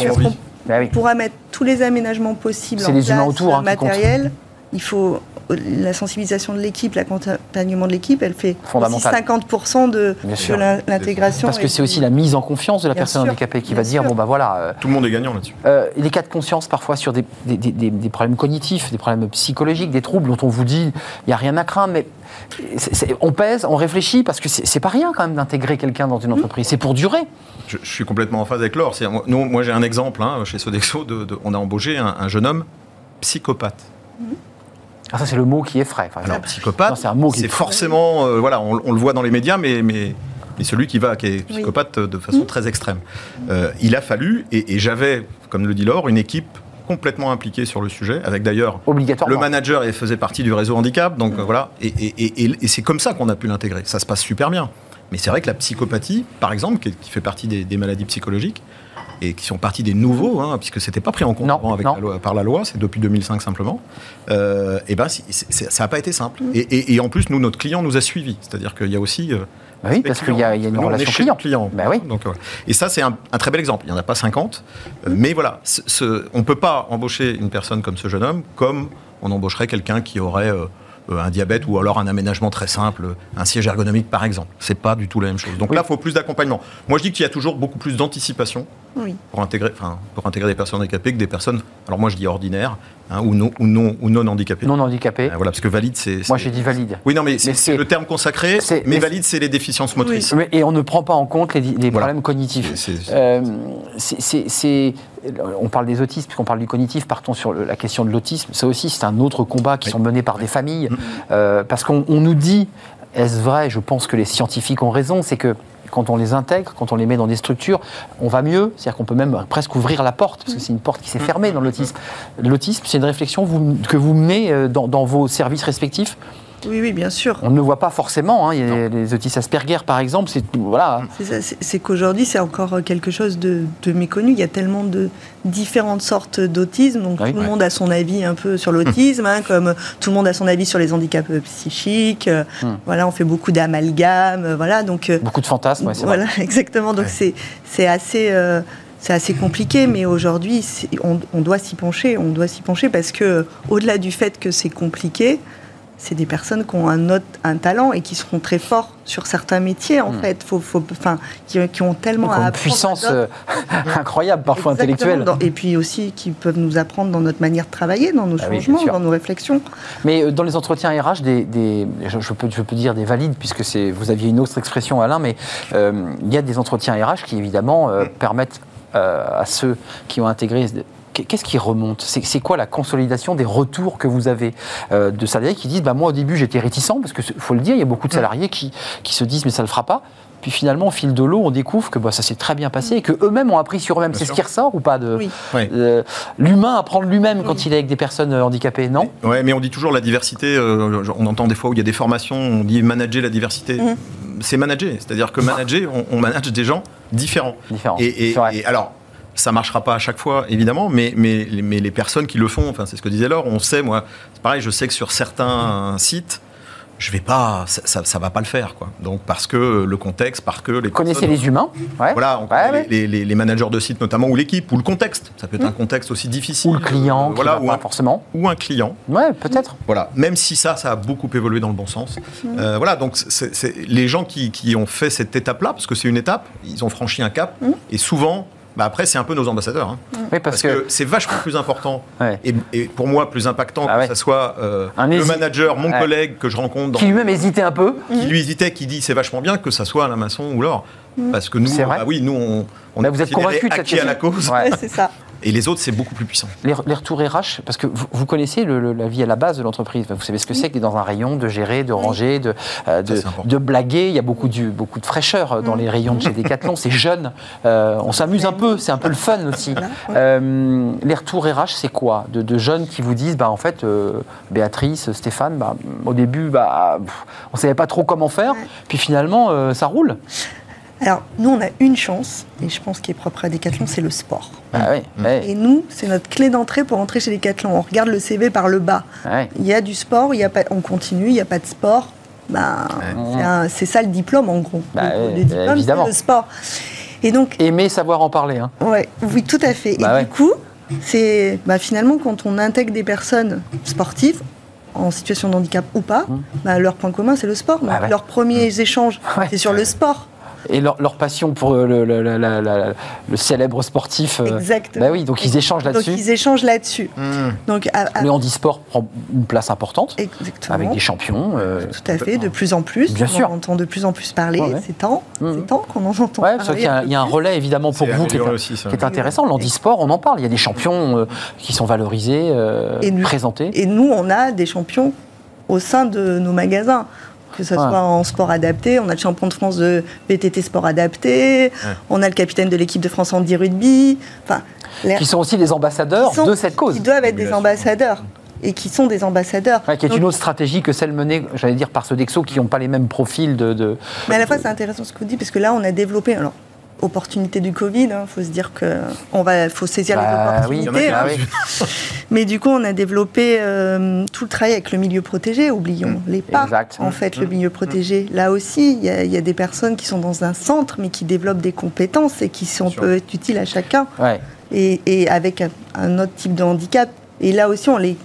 Bah oui. pourra mettre tous les aménagements possibles en les humains place, autour, hein, matériel. Il faut la sensibilisation de l'équipe, l'accompagnement de l'équipe, elle fait aussi Fondamental. 50% de, l'intégration. Parce que c'est aussi la mise en confiance de la Bien personne sûr, handicapée qui va dire bon bah voilà. euh, Tout le monde est gagnant là-dessus. euh, les cas de conscience parfois sur des, des- des- des- des problèmes cognitifs, des problèmes psychologiques, des troubles dont on vous dit il n'y a rien à craindre, mais on pèse, on réfléchit parce que c'est pas rien quand même d'intégrer quelqu'un dans une entreprise. C'est pour durer. Je, je suis complètement en phase avec Laure. Moi, j'ai un exemple hein, chez Sodexo. De, de- on a embauché un, un jeune homme psychopathe. Ah, ça c'est le mot qui est frais. par Alors, psychopathe, c'est un mot qui c'est est- forcément, euh, voilà, on, on le voit dans les médias, mais, mais, mais celui qui va, qui est psychopathe euh, de façon très extrême. Euh, il a fallu, et, et j'avais, comme le dit Laure, une équipe complètement impliquée sur le sujet, avec d'ailleurs le manager il faisait partie du réseau handicap, donc euh, voilà, et, et- et- et- et c'est comme ça qu'on a pu l'intégrer. Ça se passe super bien. Mais c'est vrai que la psychopathie, par exemple, qui, est- qui fait partie des, des maladies psychologiques, et qui sont partie des nouveaux, hein, puisque c'était pas pris en compte Non, avant avec non. la loi- par la loi, c'est depuis 2005 simplement. Euh, et ben, ça n'a pas été simple. Et, et- et en plus, nous, notre client nous a suivis, c'est-à-dire qu'il y a aussi. euh, Bah oui, parce qu'il y, a il y a une Nous, relation client. client. Bah oui. Donc. Et ça, c'est un, un très bel exemple. Il n'y en a pas 50. euh, mais voilà, ce- ce- on ne peut pas embaucher une personne comme ce jeune homme comme on embaucherait quelqu'un qui aurait euh, euh, un diabète ou alors un aménagement très simple, un siège ergonomique par exemple. C'est pas du tout la même chose. Donc Oui. là, il faut plus d'accompagnement. Moi, je dis qu'il y a toujours beaucoup plus d'anticipation Oui. pour intégrer, enfin, pour intégrer des personnes handicapées que des personnes, alors moi je dis ordinaires, hein, ou, non, ou, non, ou non handicapées. Non handicapé. Euh, voilà, parce que valide, c'est. Moi j'ai dit valide. Oui, non, mais c'est Mais c'est c'est- le terme consacré, c'est- mais mais valide, c'est les déficiences motrices. Mais- Et on ne prend pas en compte les, les Voilà. problèmes cognitifs. C'est- c'est- Euh, c'est- on parle des autistes, puisqu'on parle du cognitif, partons sur le- la question de l'autisme. Ça aussi, c'est un autre combat qui Oui. sont menés par des familles. Mm. Euh, parce qu'on on nous dit, est-ce vrai Je pense que les scientifiques ont raison, c'est que quand on les intègre, quand on les met dans des structures, on va mieux. C'est-à-dire qu'on peut même presque ouvrir la porte, parce que c'est une porte qui s'est fermée dans l'autisme. L'autisme, c'est une réflexion que vous menez euh, dans vos services respectifs? Oui, oui, bien sûr. On ne le voit pas forcément. hein. Il y a les autistes Asperger, par exemple. C'est voilà. C'est qu'aujourd'hui, c'est encore quelque chose de, de méconnu. Il y a tellement de différentes sortes d'autisme. Donc, Oui. tout le Ouais. monde a son avis un peu sur l'autisme, hein, comme tout le monde a son avis sur les handicaps euh, psychiques. Euh, Hmm. Voilà, on fait beaucoup d'amalgames. euh, Voilà, donc. euh, Beaucoup de fantasmes. ouais, c'est vrai. voilà, exactement. Donc, Ouais. c'est assez. euh, c'est assez compliqué, mais aujourd'hui, on, on doit s'y pencher. On doit s'y pencher parce que, au-delà du fait que c'est compliqué, c'est des personnes qui ont un, autre, un talent et qui seront très forts sur certains métiers, en Hmm. fait. Faut, faut, enfin, qui, qui ont tellement Donc, à une apprendre. puissance euh, incroyable, parfois Exactement, intellectuelle. et puis aussi, qui peuvent nous apprendre dans notre manière de travailler, dans nos Ah changements, dans nos réflexions. Mais euh, dans les entretiens RH, des, des- je, je peux, je peux dire des valides, puisque vous aviez une autre expression, Alain, mais euh, il y a des entretiens RH qui, évidemment, euh, permettent euh, à ceux qui ont intégré. Qu'est-ce qui remonte? C'est, quoi la consolidation des retours que vous avez euh, de salariés qui disent bah, Moi, au début, j'étais réticent, parce qu'il faut le dire, il y a beaucoup de salariés qui, qui se disent Mais ça ne le fera pas. Puis finalement, au fil de l'eau, on découvre que bah, ça s'est très bien passé et qu'eux-mêmes ont appris sur eux-mêmes. C'est ce qui ressort ou pas de Oui. Euh, l'humain apprendre lui-même quand il est avec des personnes euh, handicapées, non? Ouais, mais on dit toujours la diversité. euh, on entend des fois où il y a des formations, on dit manager la diversité. Mhm. C'est manager, c'est-à-dire que manager, on, on manage des gens différents. Différent. Et, et- C'est vrai. et alors, ça marchera pas à chaque fois, évidemment, mais, mais, mais les personnes qui le font, enfin, c'est ce que disait Laure, on sait, moi, c'est pareil, je sais que sur certains sites, je vais pas, ça, ça, ça va pas le faire, quoi. Donc, parce que le contexte, parce que les Vous connaissez les humains ouais. Voilà, on Ouais, connaît ouais. Les, les- les managers de site notamment, ou l'équipe, ou le contexte. Ça peut être un contexte aussi difficile. Ou le client, euh, qui voilà, va ou pas un, forcément. ou un client. Ouais, peut-être. Voilà, même si ça, ça a beaucoup évolué dans le bon sens. Euh, voilà, donc c'est les gens qui, qui ont fait cette étape-là, parce que c'est une étape, ils ont franchi un cap, et souvent, bah après, c'est un peu nos ambassadeurs. hein. Oui, parce, parce, que, que. c'est vachement plus important, Ouais. et, et pour moi, plus impactant Ah ouais. que ce soit euh, le hési- manager, mon Ouais. collègue que je rencontre, dans, Qui lui-même hésitait un peu. qui lui hésitait, qui dit c'est vachement bien, que ça soit Alain Masson ou Laure. Parce que nous, C'est vrai ah oui, nous, on, on Bah, est vous êtes considérés convaincu de cette acquis à la cause, c'est ça. Et les autres, c'est beaucoup plus puissant. Les, les retours RH, parce que vous, vous connaissez le- le- la vie à la base de l'entreprise. Vous savez ce que c'est que dans un rayon de gérer, de ranger, de, euh, de, blaguer. Il y a beaucoup, du, beaucoup de fraîcheur euh, dans les rayons de chez Decathlon. C'est jeune. Euh, on s'amuse un peu. C'est un peu le fun aussi. Euh, les retours RH, c'est quoi? De, de jeunes qui vous disent, bah, en fait, euh, Béatrice, Stéphane, bah, au début, bah, pff, on ne savait pas trop comment faire. Puis finalement, euh, ça roule. Alors, nous, on a une chance, et je pense qui est propre à Decathlon, c'est le sport. Bah, ouais, ouais, Et nous, c'est notre clé d'entrée pour entrer chez Decathlon. On regarde le CV par le bas. ouais. Il y a du sport, il y a pas, on continue, il n'y a pas de sport. Ben, c'est ça le diplôme, en gros. Bah, le, le diplôme, c'est évidemment. le sport. Et donc, Aimer savoir en parler. Hein. Ouais, oui, tout à fait. Bah et ouais. du coup, c'est bah, finalement quand on intègre des personnes sportives, en situation de handicap ou pas, bah, leur point commun c'est le sport. Bah ouais. Leurs premiers échanges, Ouais. c'est sur le sport. Et leur, leur passion pour euh, le, le- la- la- la- le célèbre sportif. euh, Exactement. Bah oui, donc ils échangent Donc là-dessus. ils échangent là-dessus. Donc à- à- Le handisport prend une place importante, exactement. avec des champions. euh, Tout à fait, de plus en plus. Bien on sûr. en entend de plus en plus parler. Ouais, ouais. C'est temps, c'est temps qu'on en entend Ouais, parler. y, a il y a un relais évidemment pour vous qui est, aussi, qui est intéressant. L'handisport, on en parle. Il y a des champions euh, qui sont valorisés, euh, Et nous- présentés. Et nous, on a des champions au sein de nos magasins. Que ce Ouais. soit en sport adapté, on a le champion de France de VTT sport adapté, on a le capitaine de l'équipe de France handi rugby. Enfin, les- Qui sont aussi des ambassadeurs sont- de cette cause. Qui doivent être des ambassadeurs. Et qui sont des ambassadeurs. Ouais, qui est Donc, une autre stratégie que celle menée, j'allais dire, par Sodexo, qui n'ont pas les mêmes profils de. de- Mais à la fois, c'est intéressant ce que vous dites, parce que là, on a développé. Alors, opportunité du Covid, il faut se dire qu'il faut saisir Bah les qui opportunités. Ah oui. Mais du coup, on a développé euh, tout le travail avec le milieu protégé, oublions les pas. Exact. En fait, le milieu protégé, là aussi, il y, a- il y a des personnes qui sont dans un centre, mais qui développent des compétences et qui sont, peuvent être utiles à chacun, Ouais. et, et avec un, un autre type de handicap. Et là aussi, on les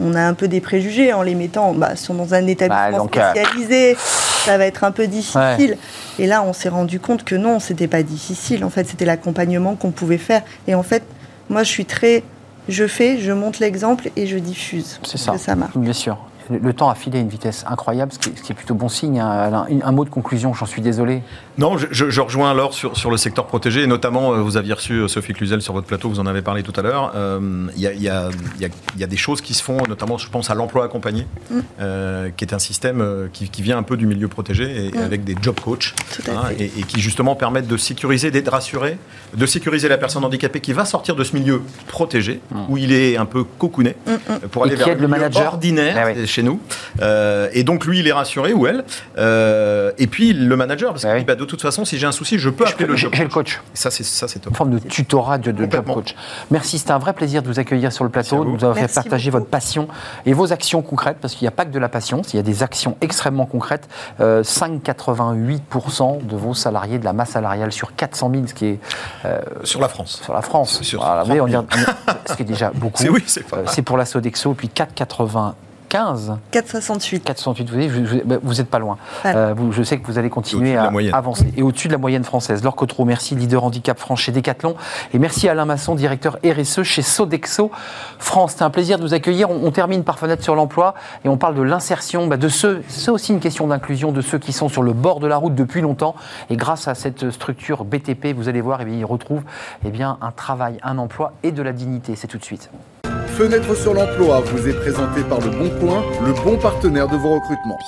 on a un peu des préjugés en les mettant bah, sont dans un établissement donc, euh, spécialisé, ça va être un peu difficile. Et là, on s'est rendu compte que non, c'était pas difficile. En fait, c'était l'accompagnement qu'on pouvait faire. Et en fait, moi, je suis très, je fais, je montre l'exemple et je diffuse. C'est ça. Que ça marche. Bien sûr. Le, le temps a filé à une vitesse incroyable, ce qui, est- ce qui est plutôt bon signe. hein, Alain. Un, mot de conclusion, j'en suis désolé. Non, je, je- je rejoins alors sur, sur le secteur protégé, et notamment, euh, vous aviez reçu euh, Sophie Cluzel sur votre plateau, vous en avez parlé tout à l'heure. Euh, Il y, a, il y a- il y a- il y a des choses qui se font, notamment, je pense à l'emploi accompagné, Mm. euh, qui est un système euh, qui, qui vient un peu du milieu protégé, et avec des job Mm. À fait. et, et qui justement permettent de sécuriser, d'être rassuré, de sécuriser la personne handicapée qui va sortir de ce milieu protégé, où il est un peu cocooné, euh, pour Mm. Et aller vers le milieu manager. ordinaire Ah oui. chez nous. Euh, et donc lui, il est rassuré, ou elle. Euh, et puis le manager, parce Ah qu'il oui. bah, de toute façon, si j'ai un souci, je peux appeler le job j'ai le coach. Et ça, c'est ça, c'est top. Une forme de tutorat de, de job coach. Merci, c'était un vrai plaisir de vous accueillir sur le plateau, de vous. nous avoir fait partager beaucoup. votre passion et vos actions concrètes, parce qu'il n'y a pas que de la passion, il y a des actions extrêmement concrètes. Euh, 5,88% de vos salariés, de la masse salariale sur 400 000, ce qui est euh, Sur la France. sur la France. Sur Voilà, 30 mais 000. on dirait- ce qui est déjà beaucoup. C'est oui, c'est pas Euh, c'est pour la Sodexo, puis 4,95. 468. 468, vous vous- bah, vous n'êtes pas loin. Voilà. Euh, vous- je sais que vous allez continuer à avancer. Et au-dessus de la moyenne française. Laure Cotreau, merci, leader handicap France chez Decathlon. Et merci à Alain Masson, directeur RSE chez Sodexo France. C'est un plaisir de vous accueillir. On, on termine par Fenêtre sur l'emploi et on parle de l'insertion bah, de ceux, c'est aussi une question d'inclusion, de ceux qui sont sur le bord de la route depuis longtemps. Et grâce à cette structure BTP, vous allez voir, eh bien, ils retrouvent eh bien, un travail, un emploi et de la dignité. C'est tout de suite. Fenêtre sur l'emploi vous est présenté par Le Bon Coin, le bon partenaire de vos recrutements.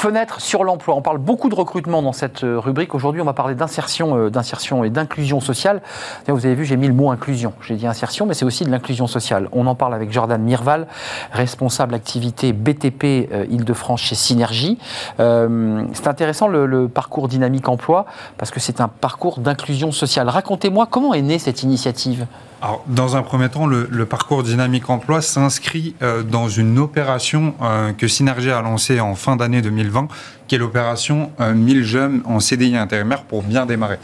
Fenêtre sur l'emploi. On parle beaucoup de recrutement dans cette euh, rubrique. Aujourd'hui, on va parler d'insertion, euh, d'insertion et d'inclusion sociale. Vous avez vu, j'ai mis le mot inclusion. J'ai dit insertion, mais c'est aussi de l'inclusion sociale. On en parle avec Jordan Mirval, responsable activité BTP euh, Île-de-France chez Synergie. c'est intéressant le, parcours dynamique emploi parce que c'est un parcours d'inclusion sociale. Racontez-moi comment est née cette initiative. Alors, dans un premier temps, le, parcours dynamique emploi s'inscrit dans une opération que Synergie a lancée en fin d'année 2020, qui est l'opération 1000 euh, jeunes en CDI intérimaire pour bien démarrer.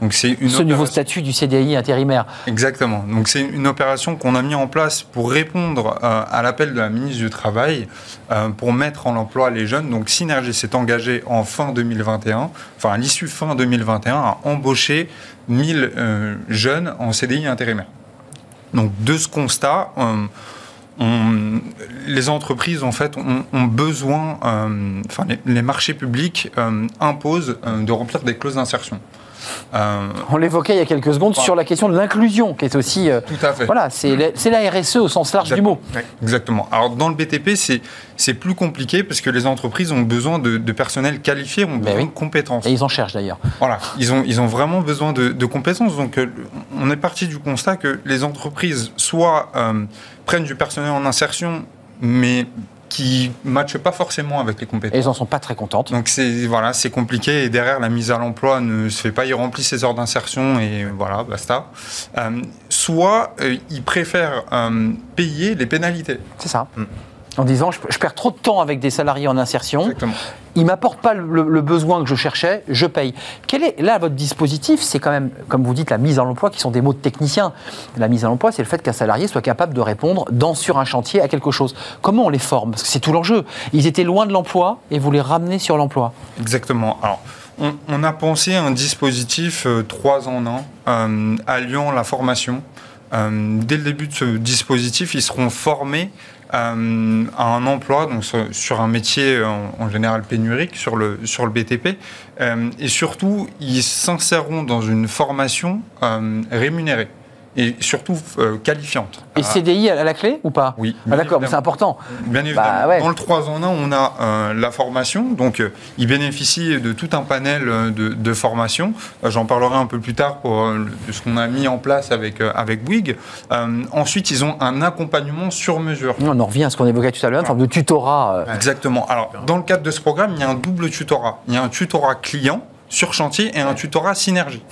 Donc c'est une Ce nouveau statut du CDI intérimaire. Exactement. Donc c'est une opération qu'on a mis en place pour répondre euh, à l'appel de la ministre du Travail euh, pour mettre en emploi les jeunes. Donc Synergie s'est engagé en fin 2021, enfin à l'issue fin 2021, à embaucher 1000 jeunes en CDI intérimaire. Donc de ce constat, les entreprises en fait ont, besoin, euh, enfin les, marchés publics euh, imposent euh, de remplir des clauses d'insertion. On l'évoquait il y a quelques secondes sur la question de l'inclusion, qui est aussi. Tout à fait. Voilà, c'est la RSE au sens large du mot. Exactement. Alors dans le BTP, c'est plus compliqué parce que les entreprises ont besoin de, personnel qualifié, ont besoin de compétences. Et ils en cherchent d'ailleurs. Voilà, ils ont, ils ont vraiment besoin de, de compétences. Donc on est parti du constat que les entreprises soit prennent du personnel en insertion, mais qui ne matchent pas forcément avec les compétences. Et ils n'en sont pas très contentes. Donc c'est voilà, c'est compliqué et derrière la mise à l'emploi ne se fait pas, ils remplissent ses heures d'insertion et voilà, basta. Euh, soit euh, ils préfèrent euh, payer les pénalités. C'est ça. Mm en disant je, perds trop de temps avec des salariés en insertion, ils ne m'apportent pas le, besoin que je cherchais, je paye. Quel est là votre dispositif C'est quand même, comme vous dites, la mise à l'emploi, qui sont des mots de techniciens. La mise à l'emploi, c'est le fait qu'un salarié soit capable de répondre dans, sur un chantier à quelque chose. Comment on les forme? Parce que c'est tout l'enjeu. Ils étaient loin de l'emploi et vous les ramenez sur l'emploi. Exactement. Alors, on, a pensé un dispositif euh, trois en un, euh, alliant la formation. Euh, dès le début de ce dispositif, ils seront formés euh, à un emploi, donc sur, un métier en, général pénurique, sur le, sur le BTP. Euh, et surtout, ils s'inséreront dans une formation euh, rémunérée et surtout euh, qualifiante. Et CDI à la clé ou pas Oui. Ah, D'accord, c'est important. Bien bah, évidemment. Dans le 3 en 1, on a euh, la formation, donc euh, ils bénéficient de tout un panel de, de formations. J'en parlerai un peu plus tard pour ce qu'on a mis en place avec, avec Bouygues. ensuite, ils ont un accompagnement sur mesure. On en revient à ce qu'on évoquait tout à l'heure, une forme de tutorat. Exactement. Alors, dans le cadre de ce programme, il y a un double tutorat. Il y a un tutorat client sur chantier et un tutorat synergie.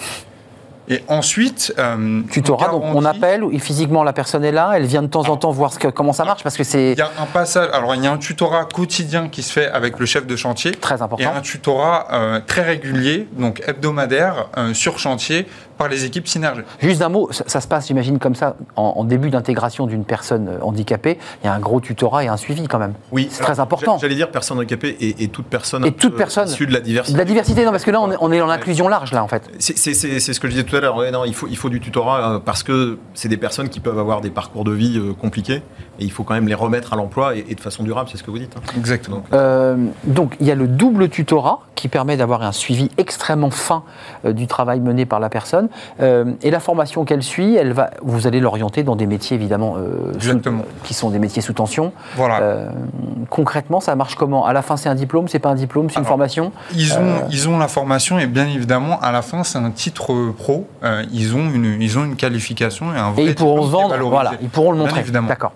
Et ensuite, euh, tutorat, on donc on appelle, physiquement la personne est là, elle vient de temps en temps voir ce que, comment ça marche, parce que c'est. Il y a un passage. Alors il y a un tutorat quotidien qui se fait avec le chef de chantier. Très important. Et un tutorat euh, très régulier, donc hebdomadaire, euh, sur chantier, par les équipes synergiques. Juste un mot, ça, se passe, j'imagine, comme ça, en, début d'intégration d'une personne euh, handicapée. Il y a un gros tutorat et un suivi quand même. Oui, c'est très important. J'allais dire personne handicapée et, toute personne. Et toute personne. Issue de la diversité. De la diversité, non, parce que là, on est, dans l'inclusion large, là, en fait. C'est ce que je disais tout à l'heure. non, il faut, il faut du tutorat euh, parce que c'est des personnes qui peuvent avoir des parcours de vie euh, compliqués et il faut quand même les remettre à l'emploi et, de façon durable, c'est ce que vous dites. Hein. Exactement. donc, il y a le double tutorat qui permet d'avoir un suivi extrêmement fin du travail mené par la personne. Et la formation qu'elle suit, elle va, vous allez l'orienter dans des métiers évidemment euh, qui sont des métiers sous tension. Voilà. Euh, concrètement, ça marche comment? À la fin, c'est un diplôme, c'est pas un diplôme, c'est une formation? ils ont, euh, ils ont la formation et bien évidemment, à la fin, c'est un titre pro. ils, ont une, ils ont une qualification et un vrai Et ils pourront vendre, voilà, ils pourront le montrer. D'accord.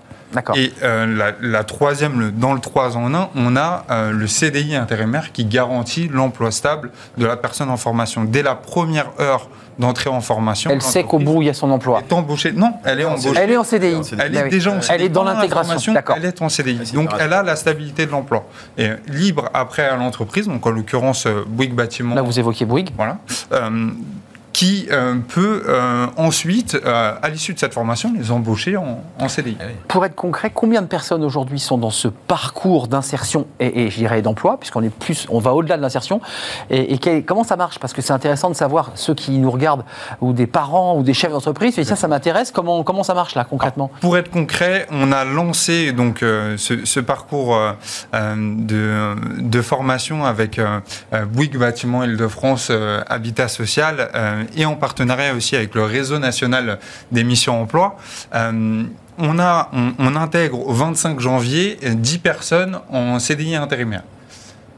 Et la, troisième, dans le 3 en 1, on a le CDI intérimaire qui garantit l'emploi stable de la personne en formation. Dès la première heure d'entrer en formation. Elle sait qu'au bout, il y a son emploi. Est embauchée. Non, elle est embauchée. Elle est en CDI. Elle est déjà en CDI. Elle est dans l'intégration. Elle est en CDI. Donc, elle a la stabilité de l'emploi. Et libre après à l'entreprise, donc en l'occurrence, euh, Bouygues Bâtiment. Là, vous évoquez Bouygues. Voilà. Euh, qui euh, peut euh, ensuite, euh, à l'issue de cette formation, les embaucher en, CDI. Ah Pour être concret, combien de personnes aujourd'hui sont dans ce parcours d'insertion et, je dirais d'emploi, puisqu'on est plus, on va au-delà de l'insertion, et, comment ça marche? Parce que c'est intéressant de savoir ceux qui nous regardent, ou des parents, ou des chefs d'entreprise, et ça, ça m'intéresse. Comment, comment ça marche là concrètement? Pour être concret, on a lancé donc ce, parcours de, de, formation avec Bouygues Bâtiment Île-de-France Habitat Social et en partenariat aussi avec le réseau national des missions emploi. Euh, on, a, on, intègre au 25 janvier 10 personnes en CDI intérimaire.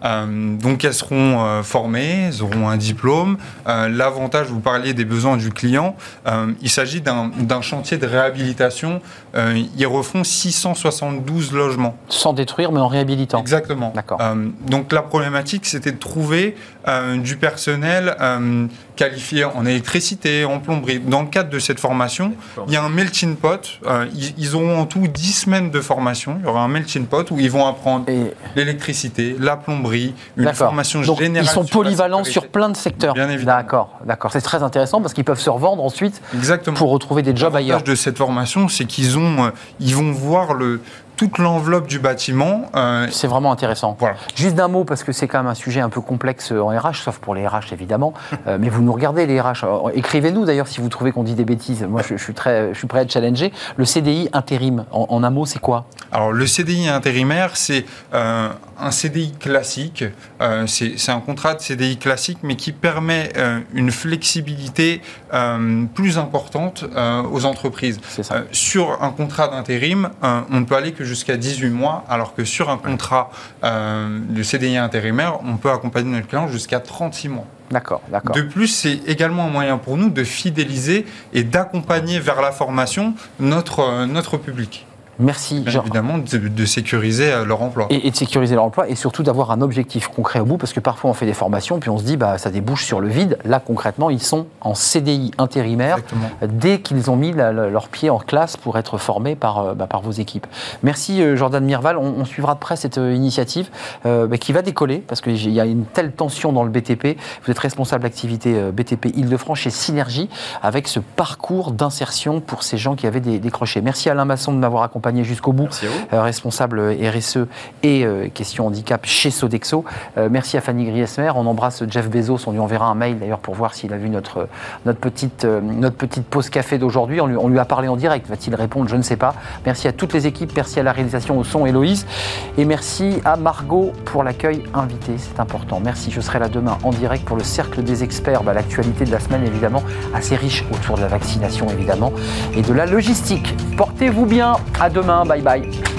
Euh, donc elles seront euh, formées, elles auront un diplôme. Euh, L'avantage, vous parliez des besoins du client, euh, il s'agit d'un chantier de réhabilitation. Euh, ils refont 672 logements. Sans détruire, mais en réhabilitant. Exactement. Euh, donc la problématique, c'était de trouver euh, du personnel euh, qualifié en électricité, en plomberie. Dans le cadre de cette formation, il y a un melting pot. Euh, ils, ils auront en tout 10 semaines de formation. Il y aura un melting pot où ils vont apprendre Et l'électricité, la plomberie, une formation Donc, générale. Ils sont sur polyvalents sur plein de secteurs. Bien évidemment. D'accord, d'accord. C'est très intéressant parce qu'ils peuvent se revendre ensuite Exactement. pour retrouver des jobs ailleurs. L'avantage de cette formation, c'est qu'ils ont, euh, ils vont voir le, toute l'enveloppe du bâtiment. euh, C'est vraiment intéressant. Voilà. Juste d'un mot, parce que c'est quand même un sujet un peu complexe en RH, sauf pour les RH évidemment. Euh, mais vous nous regardez les RH. Euh, Écrivez-nous d'ailleurs si vous trouvez qu'on dit des bêtises. Moi, je, je suis très, je suis prêt à être challengé. Le CDI intérim, en, en un mot, c'est quoi? Alors, le CDI intérimaire, c'est euh, un CDI classique. Euh, c'est un contrat de CDI classique, mais qui permet euh, une flexibilité euh, plus importante euh, aux entreprises. C'est ça. Euh, sur un contrat d'intérim, euh, on ne peut aller que jusqu'à 18 mois, alors que sur un contrat euh, de CDI intérimaire, on peut accompagner notre client jusqu'à 36 mois. D'accord, d'accord. De plus, c'est également un moyen pour nous de fidéliser et d'accompagner vers la formation notre, euh, notre public. Merci. Bien évidemment, de, de sécuriser euh, leur emploi. Et, et de sécuriser leur emploi et surtout d'avoir un objectif concret au bout parce que parfois on fait des formations puis on se dit bah ça débouche sur le vide. Là concrètement ils sont en CDI intérimaire Exactement. dès qu'ils ont mis leur pied en classe pour être formés par, euh, bah, par vos équipes. Merci euh, Jordan Mirval, on, on suivra de près cette initiative euh, bah, qui va décoller parce qu'il y a une telle tension dans le BTP. Vous êtes responsable d'activité BTP Île-de-France chez Synergie avec ce parcours d'insertion pour ces gens qui avaient des- décroché. Merci Alain Masson de m'avoir accompagné jusqu'au bout Merci à vous. euh, responsable RSE et euh, question handicap chez Sodexo. Euh, merci à Fanny Griesmer. On embrasse Jeff Bezos. On lui enverra un mail d'ailleurs pour voir s'il a vu notre, notre, petite, notre petite pause café d'aujourd'hui. On lui, on lui a parlé en direct. Va-t-il répondre? Je ne sais pas. Merci à toutes les équipes. Merci à la réalisation au son Héloïse. Et merci à Margot pour l'accueil invité. C'est important. Merci. Je serai là demain en direct pour le cercle des experts. Bah, L'actualité de la semaine, évidemment, assez riche autour de la vaccination, évidemment, et de la logistique. Portez-vous bien. À demain. Bye bye.